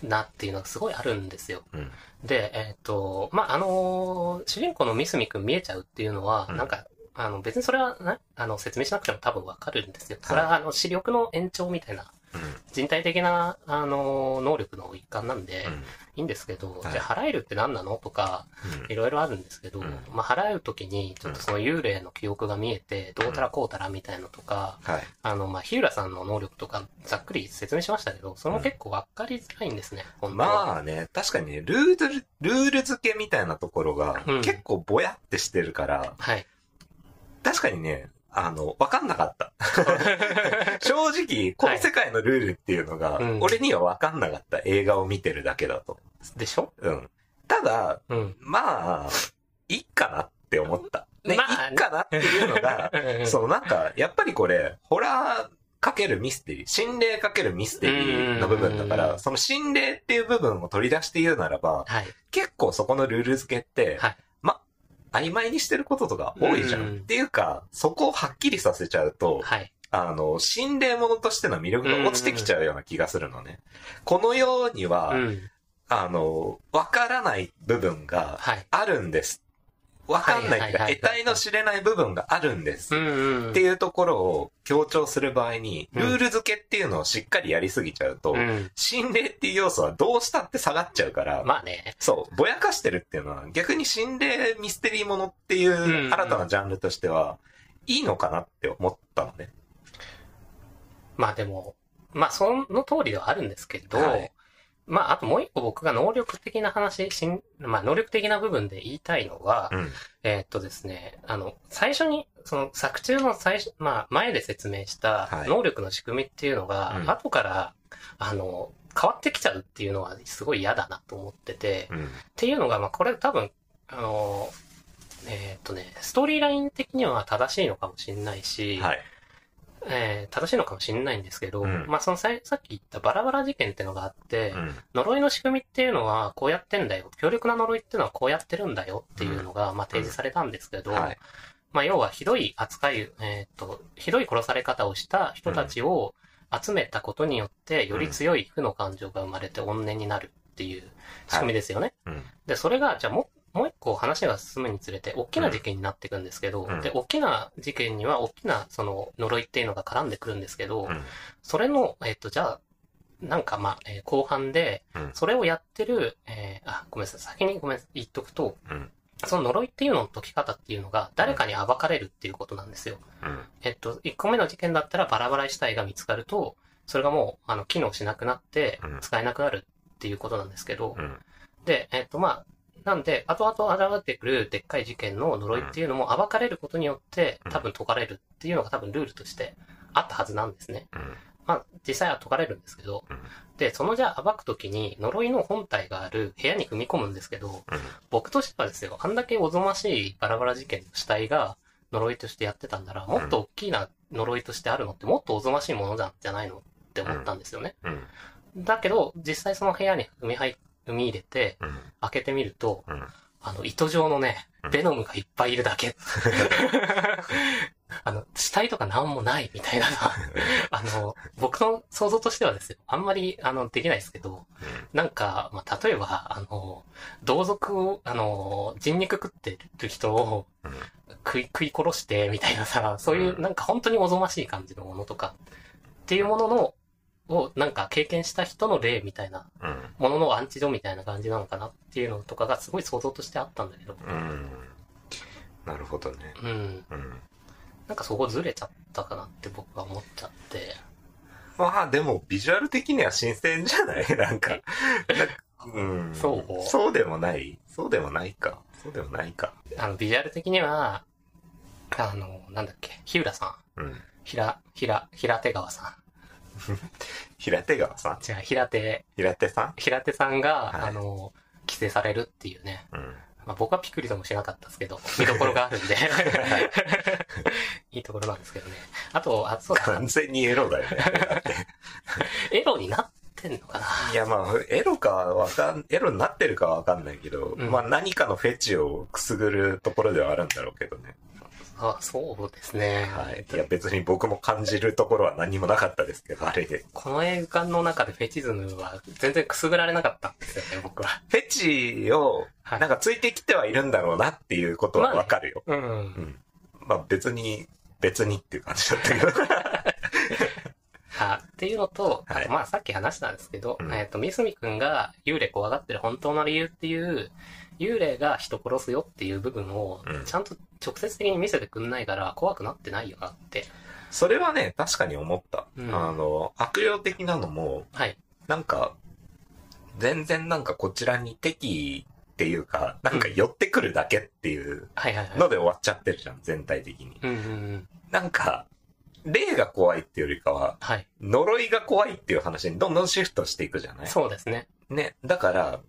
なっていうのがすごいあるんですよ。うん。で、えっと、まあ、あの、主人公のミスミ君見えちゃうっていうのは、うんなんか、あの、別にそれはな、あの、説明しなくても多分わかるんですよ。それは、あの、視力の延長みたいな、人体的な、あの、能力の一環なんで、うん。いいんですけど、はいじゃあ払えるって何なのとか、うんいろいろあるんですけど、うんまあ払うときに、ちょっとその幽霊の記憶が見えて、どうたらこうたらみたいのとか、はい。あの、まあ、日浦さんの能力とか、ざっくり説明しましたけど、それも結構わかりづらいんですね。まあね、確かにね、ルール、ルール付けみたいなところがうん結構ぼやってしてるから、はい。確かにね、あの、わかんなかった。(laughs) 正直、この世界のルールっていうのがうん、俺にはわかんなかった映画を見てるだけだと。でしょ？うん。ただ、うん。まあ、いっかなって思った。ね、まあいっかなっていうのが、(laughs) そのなんか、やっぱりこれ、ホラーかけるミステリー、心霊かけるミステリーの部分だかうんら、その心霊っていう部分を取り出して言うならば、はい。結構そこのルール付けって、はいま、曖昧にしてることとか多いじゃん。うんっていうか、そこをはっきりさせちゃうと、はい。あの、心霊ものとしての魅力が落ちてきちゃうような気がするのね。この世には、うん。あの、わからない部分がはい。あるんです。わかんないってい得体の知れない部分があるんです。っていうところを強調する場合に、うんルール付けっていうのをしっかりやりすぎちゃうと、うん。心霊っていう要素はどうしたって下がっちゃうから、まあね。そう、ぼやかしてるっていうのは、逆に心霊ミステリーものっていんう新たなジャンルとしては、いいのかなって思ったのね。まあでも、まあその通りではあるんですけど、はいまああともう一個僕が能力的な話、しんまあ能力的な部分で言いたいのは、うん。えーっとですね、あの、最初に、その作中の最初、まあ前で説明したはい能力の仕組みっていうのが、うん後から、あの、変わってきちゃうっていうのはすごい嫌だなと思ってて、うん。っていうのが、まあこれ多分、あの、えーっとね、ストーリーライン的には正しいのかもしれないし、はい。えー正しいのかもしれないんですけど、うんまあそのささっき言ったバラバラ事件ってのがあって、うん。呪いの仕組みっていうのはこうやってんだよ。強力な呪いっていうのはこうやってるんだよっていうのが、まあ提示されたんですけど、はい。まあ要はひどい扱い、えーっと、ひどい殺され方をした人たちを集めたことによって、より強い負の感情が生まれて怨念になるっていう仕組みですよね。うん。で、それが、じゃあもう、もう一個話が進むにつれて、大きな事件になっていくんですけど、うんで、大きな事件には大きな、その、呪いっていうのが絡んでくるんですけど、うん。それの、えっと、じゃあ、なんかまあ、えー後半でうん、それをやってる、えーあ、ごめんなさい、先にごめんなさい、言っとくと、うんその呪いっていうのの解き方っていうのが、誰かに暴かれるっていうことなんですよ。うん。えっと、1個目の事件だったらバラバラ死体が見つかると、それがもう、あの、機能しなくなってうん、使えなくなるっていうことなんですけど、うん。で、えっと、まあ、なんで、後々現れてくるでっかい事件の呪いっていうのも暴かれることによってうん多分解かれるっていうのが多分ルールとしてあったはずなんですね。うん。まあ、実際は解かれるんですけどうん、で、そのじゃあ暴くときに呪いの本体がある部屋に踏み込むんですけど、僕としてはですよ、あんだけおぞましいバラバラ事件の死体が呪いとしてやってたんなら、もっと大きな呪いとしてあるのってもっとおぞましいものなんじゃないのって思ったんですよね。うん。だけど、実際その部屋に踏み入踏み入れて、うん。開けてみると、うん。あの、糸状のねうん、ベノムがいっぱいいるだけ。(laughs) あの、死体とかなんもないみたいなさ、あの、僕の想像としてはですよ、あんまり、あの、できないですけど、なんか、まあ、例えば、あの、同族を、あの、人肉食ってる人をうん。食い、食い殺して、みたいなさ、そういうう、んなんか本当におぞましい感じのものとか、っていうものの、をなんか経験した人の例みたいな、うん。もののアンチドみたいな感じなのかなっていうのとかがすごい想像としてあったんだけど、うん。なるほどね。うん。うん。なんかそこずれちゃったかなって僕は思っちゃって、まあでも、ビジュアル的には新鮮じゃない？(laughs) なんか。うん。そう？そうでもない？そうでもないか。そうでもないか。あの、ビジュアル的には、あの、なんだっけ、日浦さん、うん。平、平、平手川さ (laughs) 平手川さんゃあ平手、平手さん？平手さんが、はいあの、規制されるっていうね。うん。まあ僕はピクリともしなかったですけど、(laughs) 見どころがあるんで、(laughs) いいところなんですけどね。あと、あ、そうだ完、全にエロだよね。だってエロになってんのかないや、まあ、エロかわかん、エロになってるかわかんないけど、うんまあ何かのフェチをくすぐるところではあるんだろうけどね。あ、そうですね。はい。いや、別に僕も感じるところは何もなかったですけど、あれで。この映画の中でフェチズムは全然くすぐられなかったんですよね、僕は。フェチを、はいなんかついてきてはいるんだろうなっていうことはわかるよ。うん。うん。まあ別に、別にっていう感じだったけど。あ (laughs) っていうのと、はいまあさっき話したんですけど、うんえっ、と、三角くんが幽霊怖がってる本当の理由っていう、幽霊が人殺すよっていう部分をうん、ちゃんと直接的に見せてくんないから怖くなってないよなって。それはね、確かに思った。うんあの、悪霊的なのも、はい。なんか、全然なんかこちらに敵っていうか、なんか寄ってくるだけっていう。ので終わっちゃってるじゃん、全体的に。うんうんうん。なんか、霊が怖いっていうよりかは、はい。呪いが怖いっていう話にどんどんシフトしていくじゃない？そうですね。ね。だから、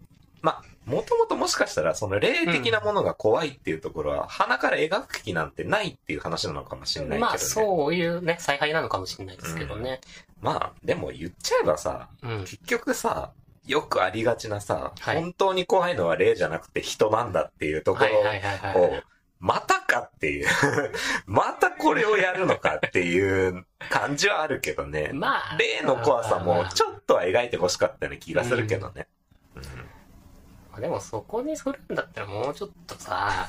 まあ、もともともしかしたら、その霊的なものが怖いっていうところは、鼻から描く気なんてないっていう話なのかもしれないけどね。まあそういうね、采配なのかもしれないですけどね。まあ、でも言っちゃえばさ、うん。結局さ、よくありがちなさ、はい本当に怖いのは霊じゃなくて人なんだっていうところ。を、またかっていう、(laughs) またこれをやるのかっていう感じはあるけどね。まあ。霊の怖さもちょっとは描いてほしかったような気がするけどね。あでもそこにするんだったらもうちょっとさ、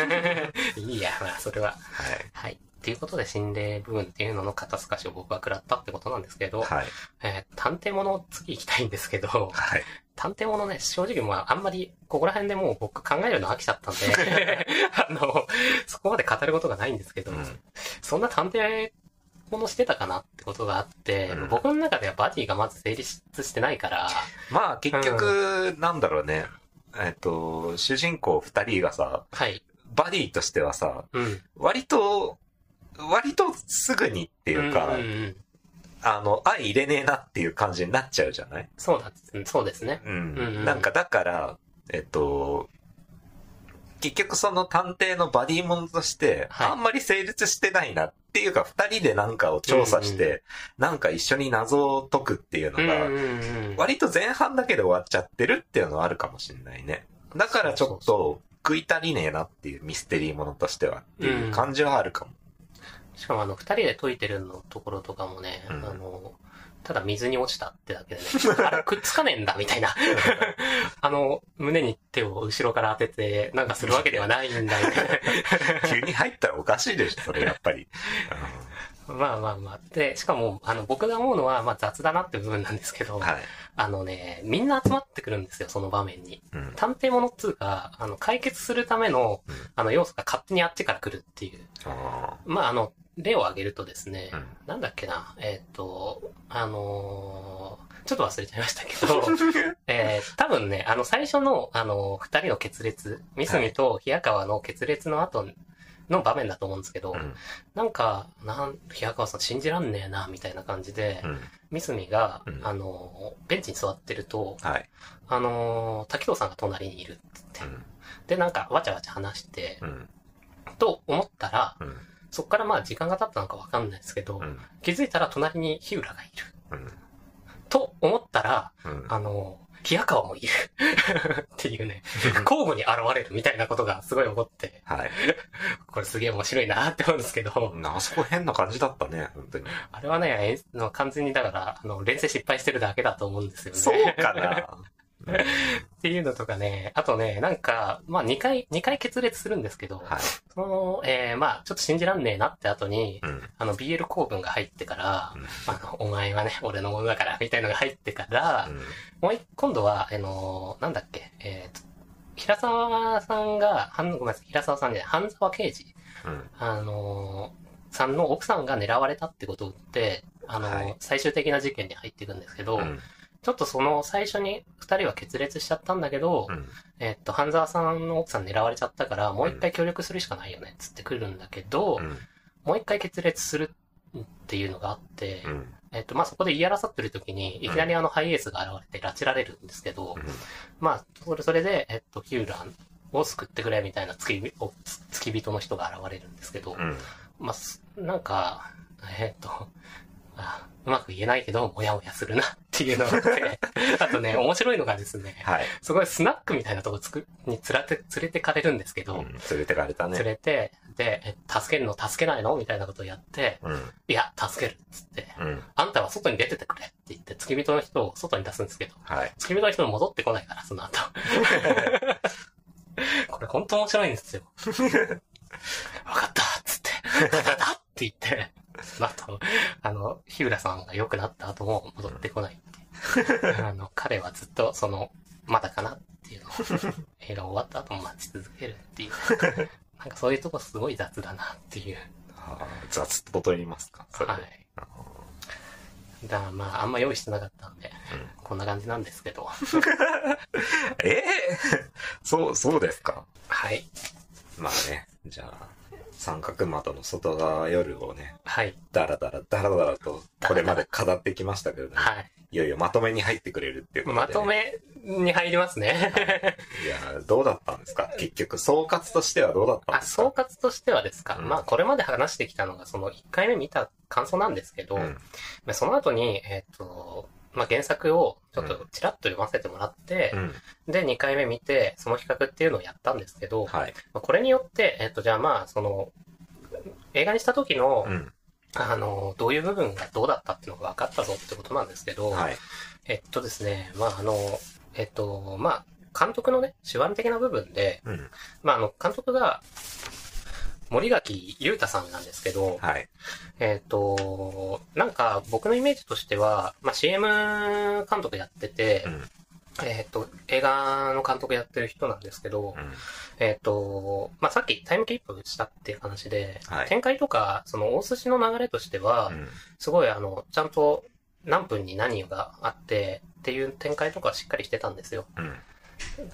(laughs) いいや、まあそれは。はい。はい。っていうことで心霊部分っていうのの肩透かしを僕は食らったってことなんですけど、はい。えー探偵物次行きたいんですけど、はい。探偵物ね、正直まああんまりここら辺でもう僕考えるの飽きちゃったんで、(laughs) あの、そこまで語ることがないんですけど、うんそんな探偵物してたかなってことがあって、うん僕の中ではバディがまず成立してないから、まあ結局、なんだろうね。えっと、主人公二人がさ、はい。バディとしてはさ、うん。割と、割とすぐにっていうか、んんうんあの、相入れねえなっていう感じになっちゃうじゃない？そうだ、そうですね。うん。うんうんなんかだから、えっと、結局その探偵のバディモンとして、はいあんまり成立してないなっていうか、二人でなんかを調査して、うんなんか一緒に謎を解くっていうのが、割と前半だけで終わっちゃってるっていうのはあるかもしれないね。だからちょっと食い足りねえなっていうミステリーものとしてはっていう感じはあるかも。しかもあの、二人で解いてるのところとかもね、うん。あの、ただ水に落ちたってだけでね、(laughs) あれくっつかねえんだ、みたいな。あの、胸に手を後ろから当てて、なんかするわけではないんだ、みたい急に入ったらおかしいでしょ、それやっぱり。な。まあまあまあ。で、しかも、あの、僕が思うのは、まあ雑だなって部分なんですけど、うんはい。あのね、みんな集まってくるんですよ、その場面に。うん。探偵物っつうか、あの、解決するためのうん、あの、要素が勝手にあっちから来るっていう。あまあ、あの、例を挙げるとですね、ーうんなんだっけな、えっ、と、あのーちょっと忘れちゃいましたけど、(laughs) えー、多分ね、あの、最初の、あの、二人の決裂、三角と冷川の決裂の後の場面だと思うんですけど、うんなんか、なん、冷川さん信じらんねえな、みたいな感じで、うん。三角が、うんあの、ベンチに座ってると、はい。あの、滝藤さんが隣にいるって言って、で、なんか、わちゃわちゃ話して、うん。と思ったら、うん。そっからまあ時間が経ったのかわかんないですけど、うん。気づいたら隣に日浦がいる。うん。と思ったら、うん。あの、冷川もいる。(laughs) っていうね、交互に現れるみたいなことがすごい起こって、はい。(laughs) これすげえ面白いなって思うんですけど、あそこ変な感じだったね、本当に。あれはね、完全にだから、あの、連戦失敗してるだけだと思うんですよね。そうかな。(laughs) ってっていうのとかね、あとね、なんか、まあ2回、2回決裂するんですけど、はい。その、えー、まあちょっと信じらんねえなって後に、うん。あの BL 公文が入ってから、うんあの、お前はね、俺のものだから、みたいのが入ってから、もう一、今度は、あの、なんだっけ、えーと、平沢さんが、はんごめんなさい、平沢さんじゃない、半沢刑事、うん。あの、さんの奥さんが狙われたってことで、あの、はい最終的な事件に入っていくんですけど、うん。ちょっとその最初に二人は決裂しちゃったんだけど、うん。えっと、半沢さんの奥さん狙われちゃったから、もう一回協力するしかないよね、つってくるんだけど、うん。もう一回決裂するっていうのがあって、うん。えっと、まあ、そこで言い争ってる時に、いきなりあのハイエースが現れて拉致られるんですけど、まあ、それそれで、えっと、ヒューランを救ってくれみたいな付きお付き人の人が現れるんですけど、うん。まあ、すなんか、えっと、あうまく言えないけど、もやもやするなっていうのがあって、(laughs) あとね、面白いのがですね、はい。すごいスナックみたいなとこつくに連れて、連れてかれるんですけど、うん連れてかれた連ね。れて、で、え助けるの助けないのみたいなことをやって、うん。いや、助けるっつって、うん。あんたは外に出ててくれって言って、付き人の人を外に出すんですけど、はい。付き人の人も戻ってこないから、その後。(laughs) これ本当面白いんですよ。(laughs) わかったっつって、わかったって言って、その後、あの、日浦さんが良くなった後も戻ってこない。(laughs) あの、彼はずっと、その、まだかなっていうのを、映画終わった後も待ち続けるっていう。(laughs) なんかそういうとこすごい雑だなっていう。あー雑とと言いますか。はで。い。だからまあ、あんま用意してなかったんで、うんこんな感じなんですけど。(laughs) ええそう、そうですか。はい。まあね、じゃあ、三角窓の外側夜をね、はい。だらだらだらだらと、これまで語ってきましたけれども、はい。いよいよまとめに入ってくれるっていうことで、まとめに入りますね。いや、どうだったんですか？結局、総括としてはどうだったんあ、ですか？総括としてはですか？うんまあ、これまで話してきたのが、その1回目見た感想なんですけど、うん。まあその後に、えっ、と、まあ、原作をちょっとちらっと読ませてもらって、うん。で、2回目見て、その比較っていうのをやったんですけど、はい。まあこれによって、えっ、と、じゃあまあ、その、映画にした時の、うん。あの、どういう部分がどうだったっていうのが分かったぞってことなんですけど、はい。えっとですね、まあ、あの、えっと、まあ、監督のね、手腕的な部分で、うん。まあ、あの、監督が、森垣裕太さんなんですけど、はい。えっと、なんか僕のイメージとしては、まあ、CM 監督やってて、うん。えっと、映画の監督やってる人なんですけど、うん。えっと、まあ、さっきタイムキープしたっていう話で、はい展開とか、その大寿司の流れとしては、うん。すごいあの、ちゃんと何分に何があってっていう展開とかはしっかりしてたんですよ。うん。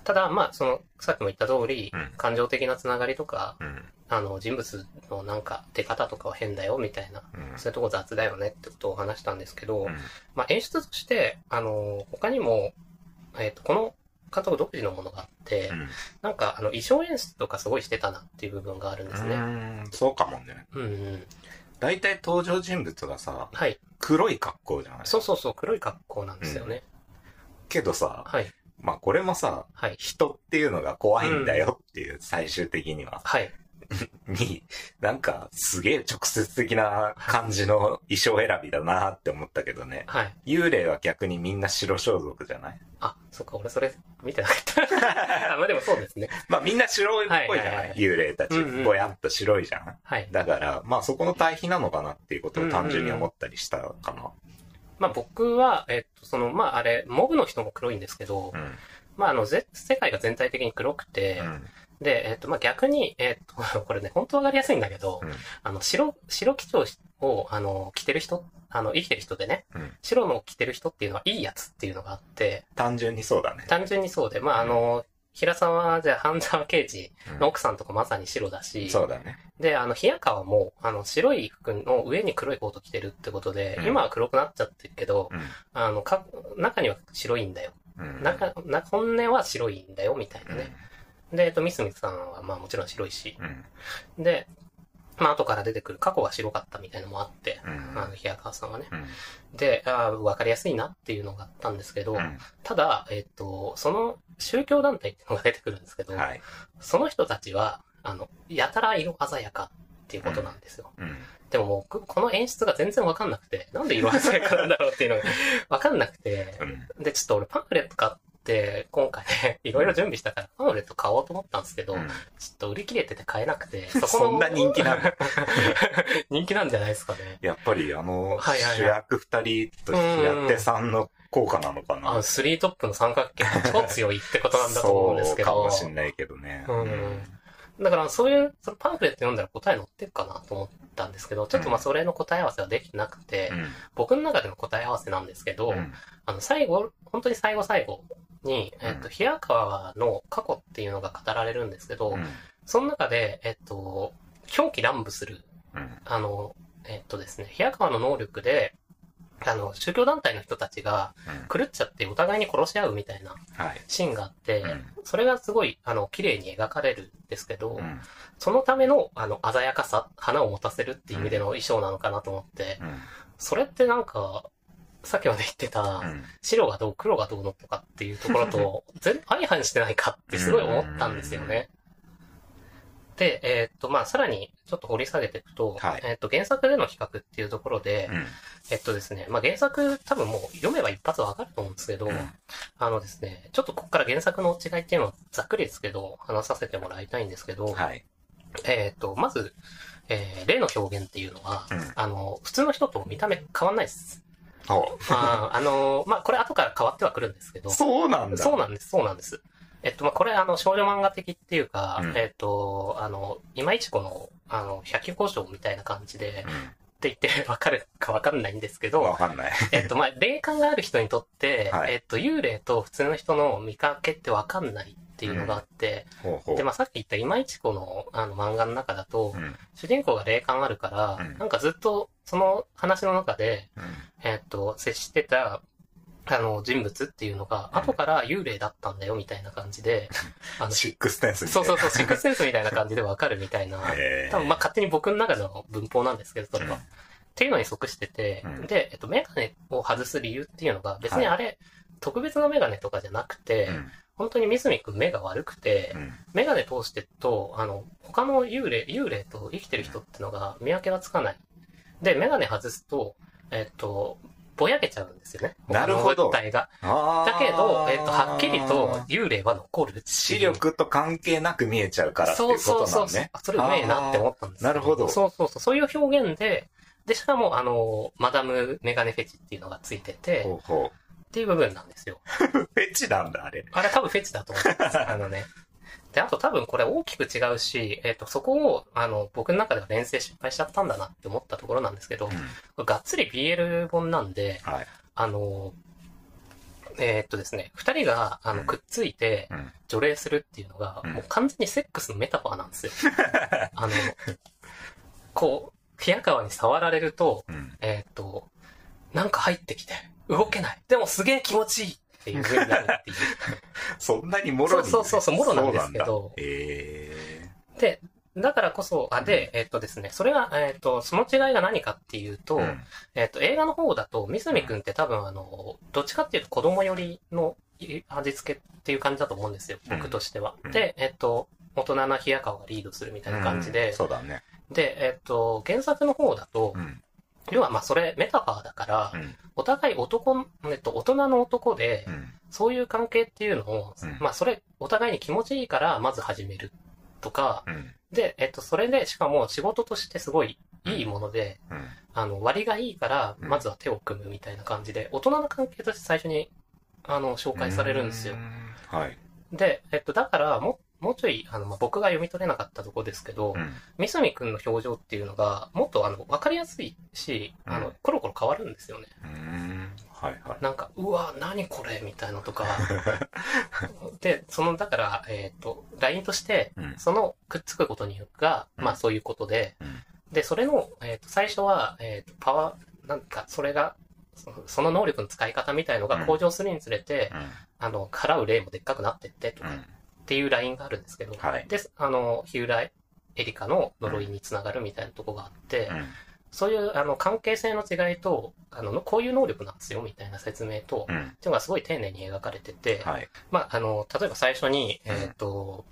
ただ、まあ、その、さっきも言った通り、うん感情的なつながりとか、うん。あの、人物のなんか出方とかは変だよみたいな、うん。そういうとこ雑だよねってことを話したんですけど、うんまあ、演出として、あの、他にも、えっ、と、この監督独自のものがあって、うんなんか、あの、衣装演出とかすごいしてたなっていう部分があるんですね。うんそうかもね。うん、うん。大体登場人物がさ、はい。黒い格好じゃないそうそうそう、黒い格好なんですよね。けどさ、はい。まあこれもさ、はい。人っていうのが怖いんだよっていう、最終的には。はい。(laughs) に、なんか、すげえ直接的な感じの衣装選びだなって思ったけどね。はい。幽霊は逆にみんな白装束じゃない？あ、そっか、俺それ見てなかった。あ、まあでもそうですね。(laughs) まあみんな白いっぽいじゃない,、はいはいはい幽霊たちうんうん。ぼやっと白いじゃん。はい。だから、まあそこの対比なのかなっていうことを単純に思ったりしたかな。まあ僕は、えっと、その、まああれ、モブの人も黒いんですけど、うん。まああの、ぜ世界が全体的に黒くて、うん。で、えっと、まあ逆に、えっと、(laughs) これね、本当わかりやすいんだけど、うんあの、白、白基調を、あの、着てる人、あの、生きてる人でね、うん白の着てる人っていうのはいいやつっていうのがあって、単純にそうだね。単純にそうで、まああの、平沢、じゃあ、半沢刑事の奥さんとかまさに白だし、そうだね。で、あの、冷川も、あの、白い服の上に黒いコート着てるってことで、うん今は黒くなっちゃってるけど、うん。あの、か、中には白いんだよ。うん。中、な、本音は白いんだよ、みたいなね。で、えっと、ミスミスさんは、まあもちろん白いし。うん。で、まあ後から出てくる過去は白かったみたいなのもあって、うん。あの、冷川さんはね。うん。で、ああ、わかりやすいなっていうのがあったんですけど、うん。ただ、えっと、その宗教団体っていうのが出てくるんですけど、はい。その人たちは、あの、やたら色鮮やかっていうことなんですよ。うん。でももう、この演出が全然わかんなくて、なんで色鮮やかなんだろうっていうのがわかんなくて、うん。で、ちょっと俺パンフレット買っって、今回ね、(laughs) いろいろ準備したから、パンフレット買おうと思ったんですけど、うんちょっと売り切れてて買えなくて、(laughs) そんな人気なの？(laughs) 人気なんじゃないですかね。やっぱりあの、はいはいはい主役二人と平手さんの効果なのかな？あの、スリートップの三角形が超強いってことなんだと思うんですけど。そうかもしんないけどね。うんだからそういう、そのパンフレット読んだら答え載ってるかなと思ったんですけど、ちょっとまあそれの答え合わせはできてなくて、うん。僕の中での答え合わせなんですけど、うん。あの、最後、本当に最後最後に、えっと、うん平川の過去っていうのが語られるんですけど、うん。その中で、えっと、狂気乱舞する、うん。あの、えっとですね、平川の能力で、あの、宗教団体の人たちが狂っちゃってお互いに殺し合うみたいなはい。シーンがあって、うん。それがすごい、あの、綺麗に描かれるんですけど、うん。そのための、あの、鮮やかさ、花を持たせるっていう意味での衣装なのかなと思って、それってなんか、さっきまで言ってた、うん。白がどう、黒がどうのとかっていうところと、(laughs) 全然相反してないかってすごい思ったんですよね。で、えーっと、まあ、さらにちょっと掘り下げていくと、はいえーっと、原作での比較っていうところで、うんえっとですね、まあ、原作多分もう読めば一発わかると思うんですけど、うんあのですね、ちょっとここから原作の違いっていうのをざっくりですけど、話させてもらいたいんですけど、はい。えっと、まず、えー例の表現っていうのは、うんあの、普通の人と見た目変わんないです。おあーあの、まあ、これ後から変わってはくるんですけど、そうなんだ。そうなんです、そうなんです。えっと、まあ、これ、あの、少女漫画的っていうか、うんえっと、あの、今市子の、あの、百鬼交渉みたいな感じで、って言ってわかるかわかんないんですけうん。どわ、かんない。(laughs) えっと、まあ、霊感がある人にとって、はいえっと、幽霊と普通の人の見かけってわかんないっていうのがあって、ほうほう。で、まあ、さっき言った今市子の、あの、漫画の中だと、うん主人公が霊感あるから、うんなんかずっと、その話の中で、うんえっと、接してた、あの、人物っていうのが、うん。後から幽霊だったんだよ、みたいな感じで、(laughs) あの、シックステンスそうそうそう、シックスセンスみたいな感じでわかるみたいな、多分まあ勝手に僕の中の文法なんですけど、それは。うん。っていうのに即してて、うん。で、えっと、メガネを外す理由っていうのが、別にあれ、特別なメガネとかじゃなくて、うん。本当に三角くん目が悪くて、うん。メガネ通してると、あの、他の幽霊、幽霊と生きてる人ってのが見分けがつかない。で、メガネ外すと、えっと、ぼやけちゃうんですよね。なるほど体が。だけど、えっと、はっきりと幽霊は残る視力と関係なく見えちゃうからっていうそうことなのね。そうそうあそれうめえなって思ったんですよなるほどそうそうそう。そういう表現で、で、しかも、あの、マダムメガネフェチっていうのがついてて、ほうほっていう部分なんですよ。う。(laughs) フェチなんだ、あれ。あれ多分フェチだと思います。あのね。(laughs) で、あと多分これ大きく違うし、えっ、と、そこを、あの、僕の中では連成失敗しちゃったんだなって思ったところなんですけど、がっつり BL 本なんで、はい。あの、えーっとですね、二人が、あの、うんくっついてうん、除霊するっていうのが、うんもう完全にセックスのメタファーなんですよ。(laughs) あの、こう、平川に触られると、うん。えーっと、なんか入ってきて、動けない。でもすげえ気持ちいいっていう風になるっていう。そんなにもろに。そうそうそうもろなんですけどえで、だからこそ、あ、で、えーっとですね、それが、えーっと、その違いが何かっていうと、ーうんえっ、と、映画の方だと、三角くんって多分あの、どっちかっていうと子供寄りのい味付けっていう感じだと思うんですよ、うん僕としては。うんで、えっ、と、大人な冷や川がリードするみたいな感じうんで、そうだね。で、えっ、と、原作の方だと、うん。要はまあそれメタファーだから、うん。お互い男、えっと、大人の男で、うん。そういう関係っていうのを、うんまあそれ、お互いに気持ちいいから、まず始めるとか、うん。で、えっ、と、それで、しかも仕事としてすごいいいもので、うん。あの、割がいいから、うんまずは手を組むみたいな感じで、大人の関係として最初に、あの、紹介されるんですよう。ん。はい。で、えっと、だから、も、もうちょい、あの、まあ、僕が読み取れなかったとこですけどう、ん。三角くんの表情っていうのが、もっと、あの、わかりやすいし、あのうん、コロコロ変わるんですよね。うん。はいはい。なんか、うわ、何これみたいなとか。(laughs) で、その、だから、えっ、と、LINE として、うん。その、くっつくことによが、うんまあ、そういうことで、うんで、それの、えっ、と、最初は、えっ、と、パワー、なんか、それが、その能力の使い方みたいのが向上するにつれて、あの、払う例もでっかくなってって、とか、うん。っていうラインがあるんですけど、はいで、あの、日浦エリカの呪いにつながるみたいなとこがあって、うん。そういう、あの、関係性の違いと、あの、こういう能力なんですよ、みたいな説明と、うん。っていうのがすごい丁寧に描かれてて、はい。まあ、あの、例えば最初に、えっ、と、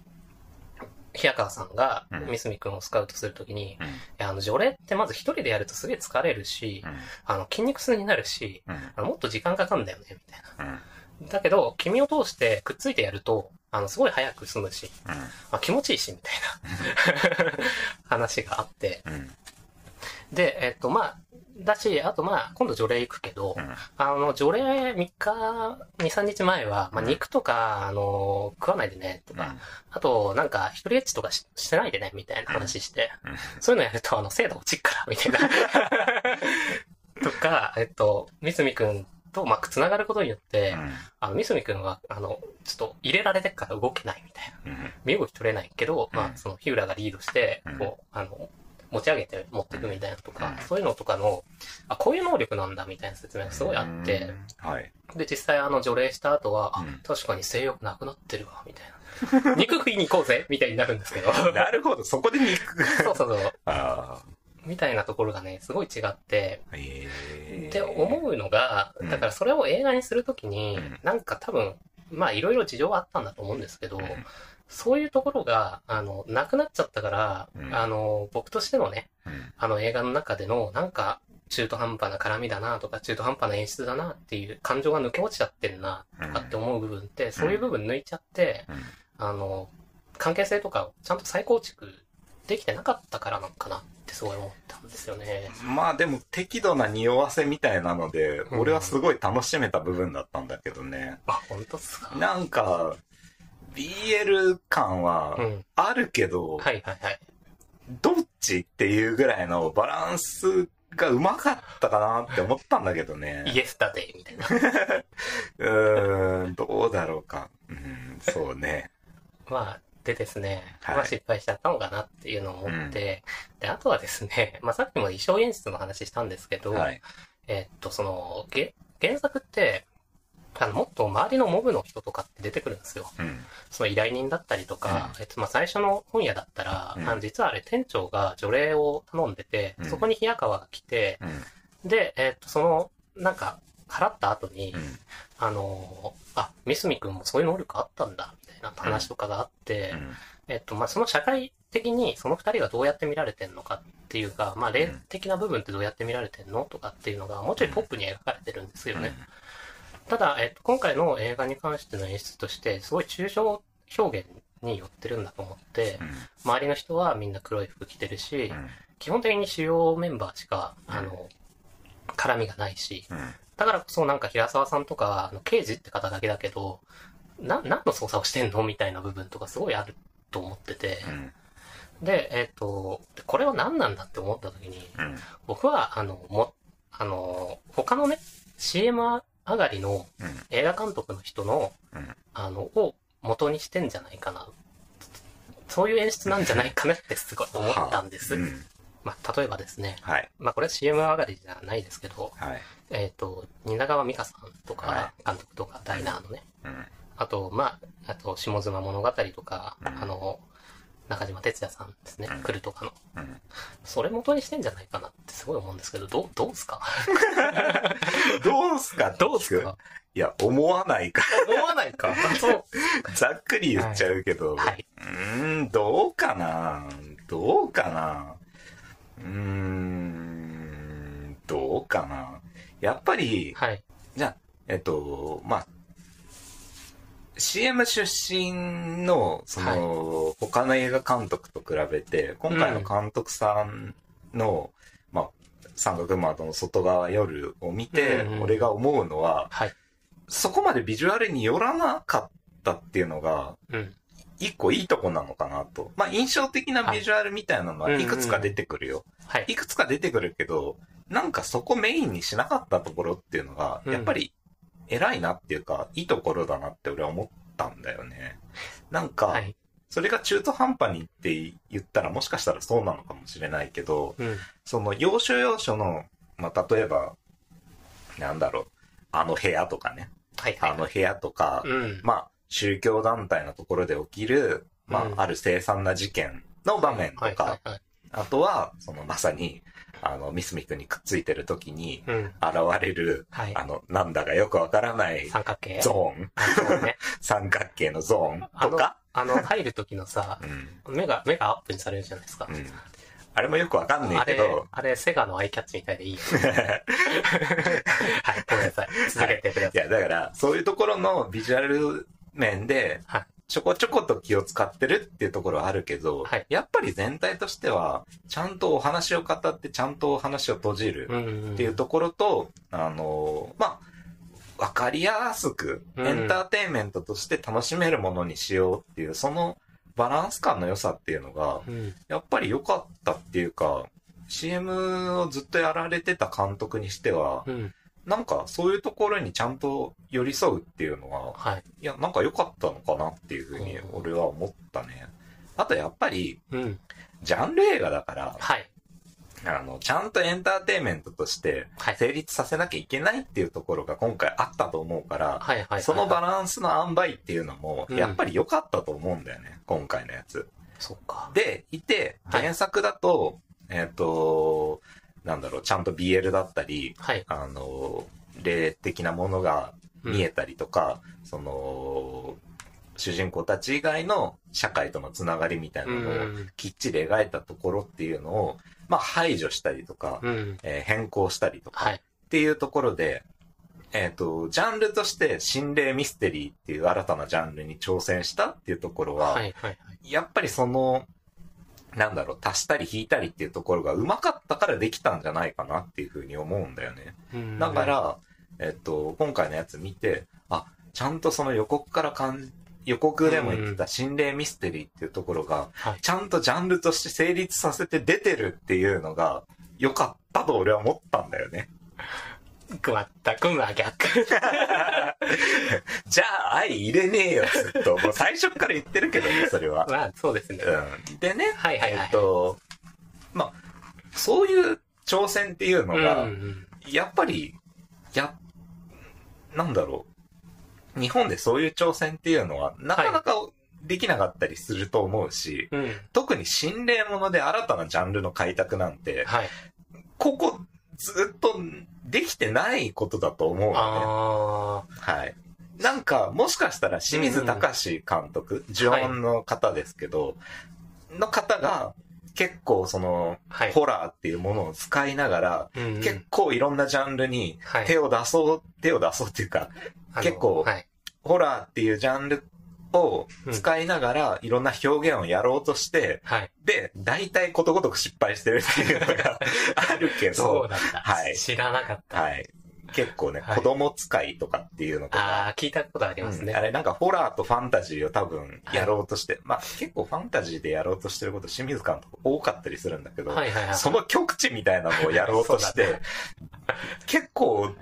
平川さんがうん三角くんをスカウトするときに、いうん。や、あの、除霊ってまず一人でやるとすげえ疲れるし、あの、筋肉痛になるし、うん。もっと時間かかるんだよね、みたいな。うん。だけど、君を通してくっついてやると、あの、すごい早く済むし、まあ、気持ちいいし、みたいな (laughs) 話があって。うん。うん。で、えっと、まあ、だし、あとまあ、今度除霊行くけど、うんあの、除霊3日、2、3日前は、まあ、うん肉とか、あの、食わないでね、とか、あと、なんか、一人エッチとかししてないでね、みたいな話して、うんそういうのやると、あの、精度落ちっから、みたいな。(laughs) とか、えっと、みすみくんと、まあ、繋がることによって、あの、みすみくんは、あの、ちょっと入れられてっから動けないみたいな。うん。身動き取れないけど、まうんあ、その、日浦がリードしてうん、こう、あの、持ち上げて持っていくみたいなとか、うんそういうのとかの、あ、こういう能力なんだみたいな説明がすごいあって、うん。はい。で、実際あの除霊した後は、あうん確かに性欲なくなってるわ、みたいな。(laughs) 肉食いに行こうぜみたいになるんですけど。なるほど、そこで肉。(laughs) そうそうそう。あみたいなところがね、すごい違って、あ。へえ。で、思うのがうん、だからそれを映画にするときに、うん。なんか多分、まあいろいろ事情はあったんだと思うんですけど、うん。そういうところが、あの、なくなっちゃったから、うん。あの、僕としてのね、うん。あの映画の中での、なんか、中途半端な絡みだなとか、中途半端な演出だなっていう感情が抜け落ちちゃってるなとかって思う部分って、そういう部分抜いちゃって、うん。あの、関係性とかをちゃんと再構築できてなかったからなのかな。ってすごい思ったんですよね。まあでも適度な匂わせみたいなので、うん俺はすごい楽しめた部分だったんだけどね。あ、本当っすか？なんか、BL 感はうん。あるけど、はいはいはい。どっちっていうぐらいのバランスがうまかったかなって思ったんだけどね。(laughs) イエスだぜ、みたいな。(laughs) うーん、どうだろうか。うん、そうね。(laughs) まあ、でですね、はいまあ失敗しちゃったのかなっていうのを思って、で、あとはですね、(laughs) まあさっきも衣装演出の話したんですけど、はい。えっと、その、げ原作って、あの、もっと周りのモブの人とかって出てくるんですよ。うん。その依頼人だったりとか、えっと、まあ、最初の本屋だったら、うんあの、実はあれ店長が除霊を頼んでて、うんそこに冷川が来て、うん。で、えっと、その、なんか、払った後に、うん。あのーあ、三角くんもそういう能力あったんだ、みたいな話とかがあって、うんえっと、まあ、その社会的にその二人がどうやって見られてんのかっていうか、まあ、霊的な部分ってどうやって見られてんのとかっていうのが、もうちょいポップに描かれてるんですよね。ただ、えっと、今回の映画に関しての演出として、すごい抽象表現に寄ってるんだと思って、周りの人はみんな黒い服着てるし、うん。基本的に主要メンバーしか、うんあの、絡みがないし、うん。だからこそなんか平沢さんとか、あの刑事って肩書きだけど、な、何の捜査をしてんのみたいな部分とかすごいあると思ってて、うん。で、えっ、と、でこれは何なんだって思った時に、うん。僕は、あの、も、あの、他のね、CM 上がりのうん。映画監督の人の、うんあの、を元にしてんじゃないかな。そういう演出なんじゃないかなってすごい思ったんです。うん。まあ、例えばですね、はい。まあ、これは CM 上がりじゃないですけど、はい。えっ、と、蜷川美香さんとはか、監督とか、ダイナーのね、うん。あと、まあ、あと、下妻物語とか、うんあの、中島哲也さんですねうん、来るとかの。うん。それ元にしてんじゃないかなってすごい思うんですけど、どう、どう (laughs) すか？どうすか？どうすか？いや、思わないか。思わないか (laughs) そう。ざっくり言っちゃうけど。はい。うーん、どうかな？どうかな？うーん、どうかな？やっぱり、はい。じゃあ、えっと、まあ、CM 出身の、その、他の映画監督と比べて、今回の監督さんの、まあ、三角窓の外側夜を見て、うんうん俺が思うのは、はい。そこまでビジュアルによらなかったっていうのが、うん。一個いいとこなのかなと。まあ、印象的なビジュアルみたいなのはいくつか出てくるよ。はい。いくつか出てくるけど、なんかそこメインにしなかったところっていうのが、うんやっぱり偉いなっていうか、いいところだなって俺は思ったんだよね。なんか、はい。それが中途半端にって言ったらもしかしたらそうなのかもしれないけど、うん。その要所要所の、まあ、例えば、なんだろう、あの部屋とかね、はい。はい。あの部屋とか、うん。まあ、宗教団体のところで起きる、まあ、うんある凄惨な事件の場面とはい。か。あとは、そのまさに、あの、ミスミ君にくっついてる時にうん。現れる、はい。あの、なんだかよくわからない三角形ゾーン、ね。(laughs) 三角形のゾーンとか、あの、入る時のさ、うん、目が、目がアップにされるじゃないですか。うん。あれもよくわかんねあれえけど、、あれ、セガのアイキャッチみたいでいいよね。(laughs) はい、ごめんなさい。続けてください。いや、だから、そういうところのビジュアル面ではい、ちょこちょこと気を使ってるっていうところはあるけど、はいやっぱり全体としては、ちゃんとお話を語って、ちゃんとお話を閉じる。っていうところと、あの、まあ、わかりやすく、うんエンターテインメントとして楽しめるものにしようっていう、そのバランス感の良さっていうのが、うん。やっぱり良かったっていうか、CM をずっとやられてた監督にしては、うん。なんかそういうところにちゃんと寄り添うっていうのは、はい。いや、なんか良かったのかなっていうふうに俺は思ったね。あとやっぱり、うん。ジャンル映画だから、はい。あの、ちゃんとエンターテインメントとしてはい。成立させなきゃいけないっていうところが今回あったと思うから、はい。はい。そのバラランスの塩梅っていうのも、うんやっぱり良かったと思うんだよね、今回のやつ。そうか。で、いて、はい原作だと、えっ、と、なんだろう、ちゃんと BL だったり、はい。あの、霊的なものが見えたりとか、その、主人公たち以外の社会とのつながりみたいなうのをん。きっちり描いたところっていうのを、まあ排除したりとか、うん。えー変更したりとか、はい。っていうところで、えっ、と、ジャンルとして心霊ミステリーっていう新たなジャンルに挑戦したっていうところは、はい。はい。やっぱりその、なんだろう、足したり引いたりっていうところがうまかったからできたんじゃないかなっていうふうに思うんだよね。うんだか、ら、えっと、今回のやつ見て、あ、ちゃんとその予告から感じ、予告でも言ってた心霊ミステリーっていうところが、はい。ちゃんとジャンルとして成立させて出てるっていうのが、良かったと俺は思ったんだよね。全く真逆。(laughs) じゃあ、愛入れねえよ、ずっと。もう最初から言ってるけどね、(laughs) それは。まあ、そうですね。うん。でね、はいはいはいえっと、まあ、そういう挑戦っていうのうんが、うんやっぱり、や、なんだろう。日本でそういう挑戦っていうのは、なかなかできなかったりすると思うし、うん。うん。特に心霊もので新たなジャンルの開拓なんて、はい。ここずっとできてないことだと思うのね。あはい。なんか、もしかしたら清水隆監督、呪音の方ですけど、の方が、結構その、あ。はい。ホラーっていうものを使いながら、うんうん結構いろんなジャンルにはい手を出そう、手を出そうっていうか、結構はい。ホラーっていうジャンルを使いながら、いろんな表現をやろうとして、はい。で、大体ことごとく失敗してるっていうのが (laughs) あるけど、そうなんだ。はい知らなかった。はい。結構ね、はい子供使いとかっていうのとか、ああ、聞いたことありますね。うんあれなんかホラーとファンタジーを多分やろうとして、まあ結構ファンタジーでやろうとしてること清水監督多かったりするんだけど、はいはいはい。その極地みたいなのをやろうとしてだ、結構、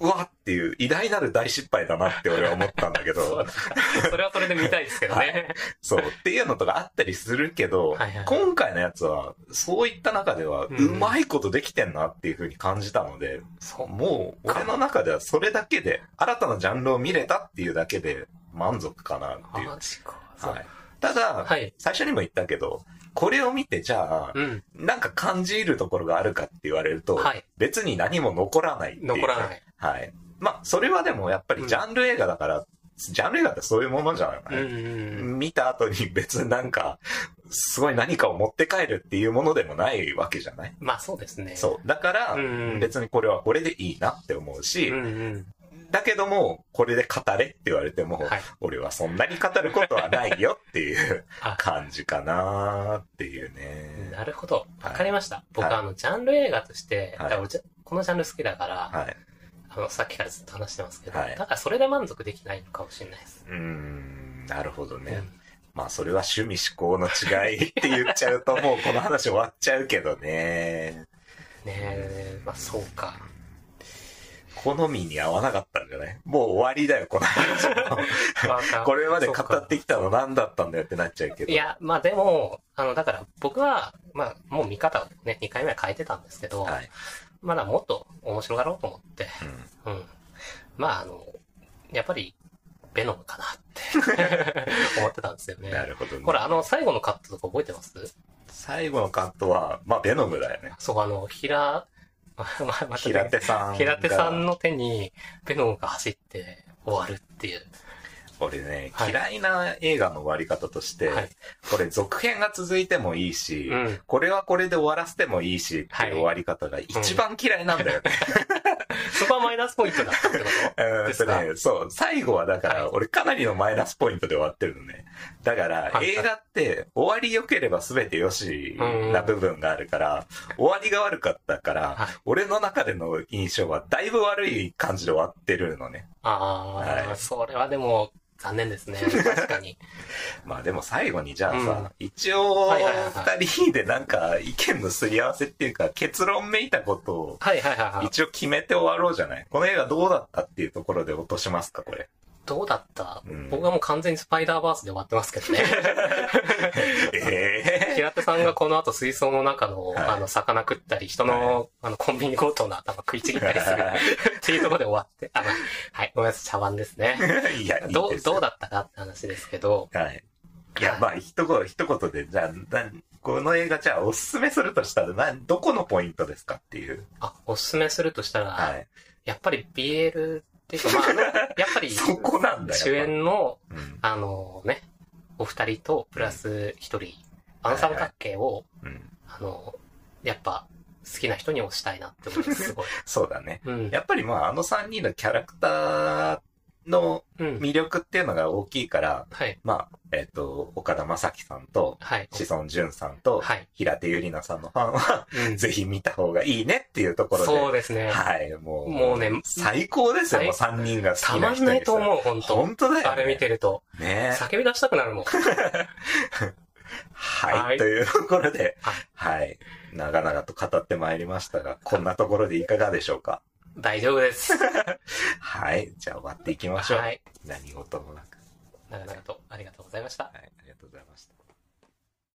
うわっていう偉大なる大失敗だなって俺は思ったんだけそうど、だ (laughs) それはそれで見たいですけどね。そう、っていうのとかあったりするけど、はいはい今回のやつは、そういった中では、うんうまいことできてんなっていう風に感じたので、そう。もう、俺の中ではそれだけで、新たなジャンルを見れたっていうだけで満足かなっていう。マジか。そうはい。ただ、はい。最初にも言ったけど、これを見てじゃあ、うん。なんか感じるところがあるかって言われると、はい。別に何も残らないいう。残らない。はい。まあ、それはでもやっぱりジャンル映画だから、ジャンル映画ってそういうものじゃない、うんうん見た後に別になんか、すごい何かを持って帰るっていうものでもないわけじゃない？まあそうですね。そう。だから、うんうん別にこれはこれでいいなって思うし、うんうん。だけども、これで語れって言われても、はい。俺はそんなに語ることはないよっていう (laughs) あ、感じかなっていうね。なるほど。はいわかりました。僕、はいあの、ジャンル映画として、はいこのジャンル好きだから、はい。あの、さっきからずっと話してますけど、はいだからそれで満足できないのかもしれないです。うーん、なるほどね。うんまあ、それは趣味思考の違いって言っちゃうと、もうこの話終わっちゃうけどね。ねえ、まあそうか。好みに合わなかったんじゃない？もう終わりだよ、この話も。(laughs) これまで語ってきたの何だったんだよってなっちゃうけど。いや、まあでも、あの、だから僕は、まあもう見方をね、2回目は変えてたんですけど、はい。まだもっと面白がろうと思って、うん。うん。まああの、やっぱり、ベノムかなって (laughs) 思ってたんですよね。なるほどね。これあの、最後のカットとか覚えてます？最後のカットは、まあ、ベノムだよね。そう、あの、平、まあ、まあ、平手さんが。平手さんの手にベノムが走って終わるっていう。俺ね、はい。嫌いな映画の終わり方として、はい。これ続編が続いてもいいし、うん。これはこれで終わらせてもいいしっていう終わり方が一番嫌いなんだよね。(laughs) そこはマイナスポイントだったってこ (laughs) うんですか？とね、そう、最後はだから、はい。俺かなりのマイナスポイントで終わってるのね。だから、はい。映画って終わり良ければ全て良しな部分があるから、終わりが悪かったから、はい。俺の中での印象はだいぶ悪い感じで終わってるのね。とああ、はい。それはでも、残念ですね。(laughs) 確かに。まあでも最後にじゃあさ、うん一応、はいはいはいは二人でなんか意見のすり合わせっていうか結論めいたことをはいはいはいはい。一応決めて終わろうじゃない？この映画どうだったっていうところで落としますかこれ。どうだった、うん僕はもう完全にスパイダーバースで終わってますけどね。(laughs) ええ平手さんがこの後水槽の中の、はいあの、魚食ったり、人の、あの、コンビニ強盗の頭食いちぎったりする (laughs) っていうところで終わって、あの、はい、ごめんなさい、茶碗ですね。(laughs) いや、どう、よどうだったかって話ですけど、はい。いや、まあ、一言、一言で、じゃあ、この映画、じゃあ、おすすめするとしたら、なん、どこのポイントですかっていう。あ、おすすめするとしたら、はい。やっぱり BL っていうか、まあ、やっぱり、(laughs) そこなんだよ。主演の、うん。あのね、お二人と、プラス一人、アンサム関係を、うん。あの、やっぱ、好きな人に推したいなって思います、すごい。(laughs) そうだね。うん。やっぱりまあ、あの3人のキャラクターのうん。魅力っていうのが大きいから、はい。まあ、えっ、と、岡田将生さんと、はい。志尊淳さんと、はい。平手友梨奈さんのファンは、うんぜひ見た方がいいねっていうところで。そうですね。はい、もう。もうね最高ですよ、もう最3人が好きたまんないと思う、う。本当本当だよ、ね。あれ見てると。ね叫び出したくなるもん。(laughs) はい、はいというところで、はいはい。長々と語ってまいりましたが、こんなところでいかがでしょうか？大丈夫です。(laughs) はい。じゃあ終わっていきましょう。はい。何事もなく。長々とありがとうございました。はい。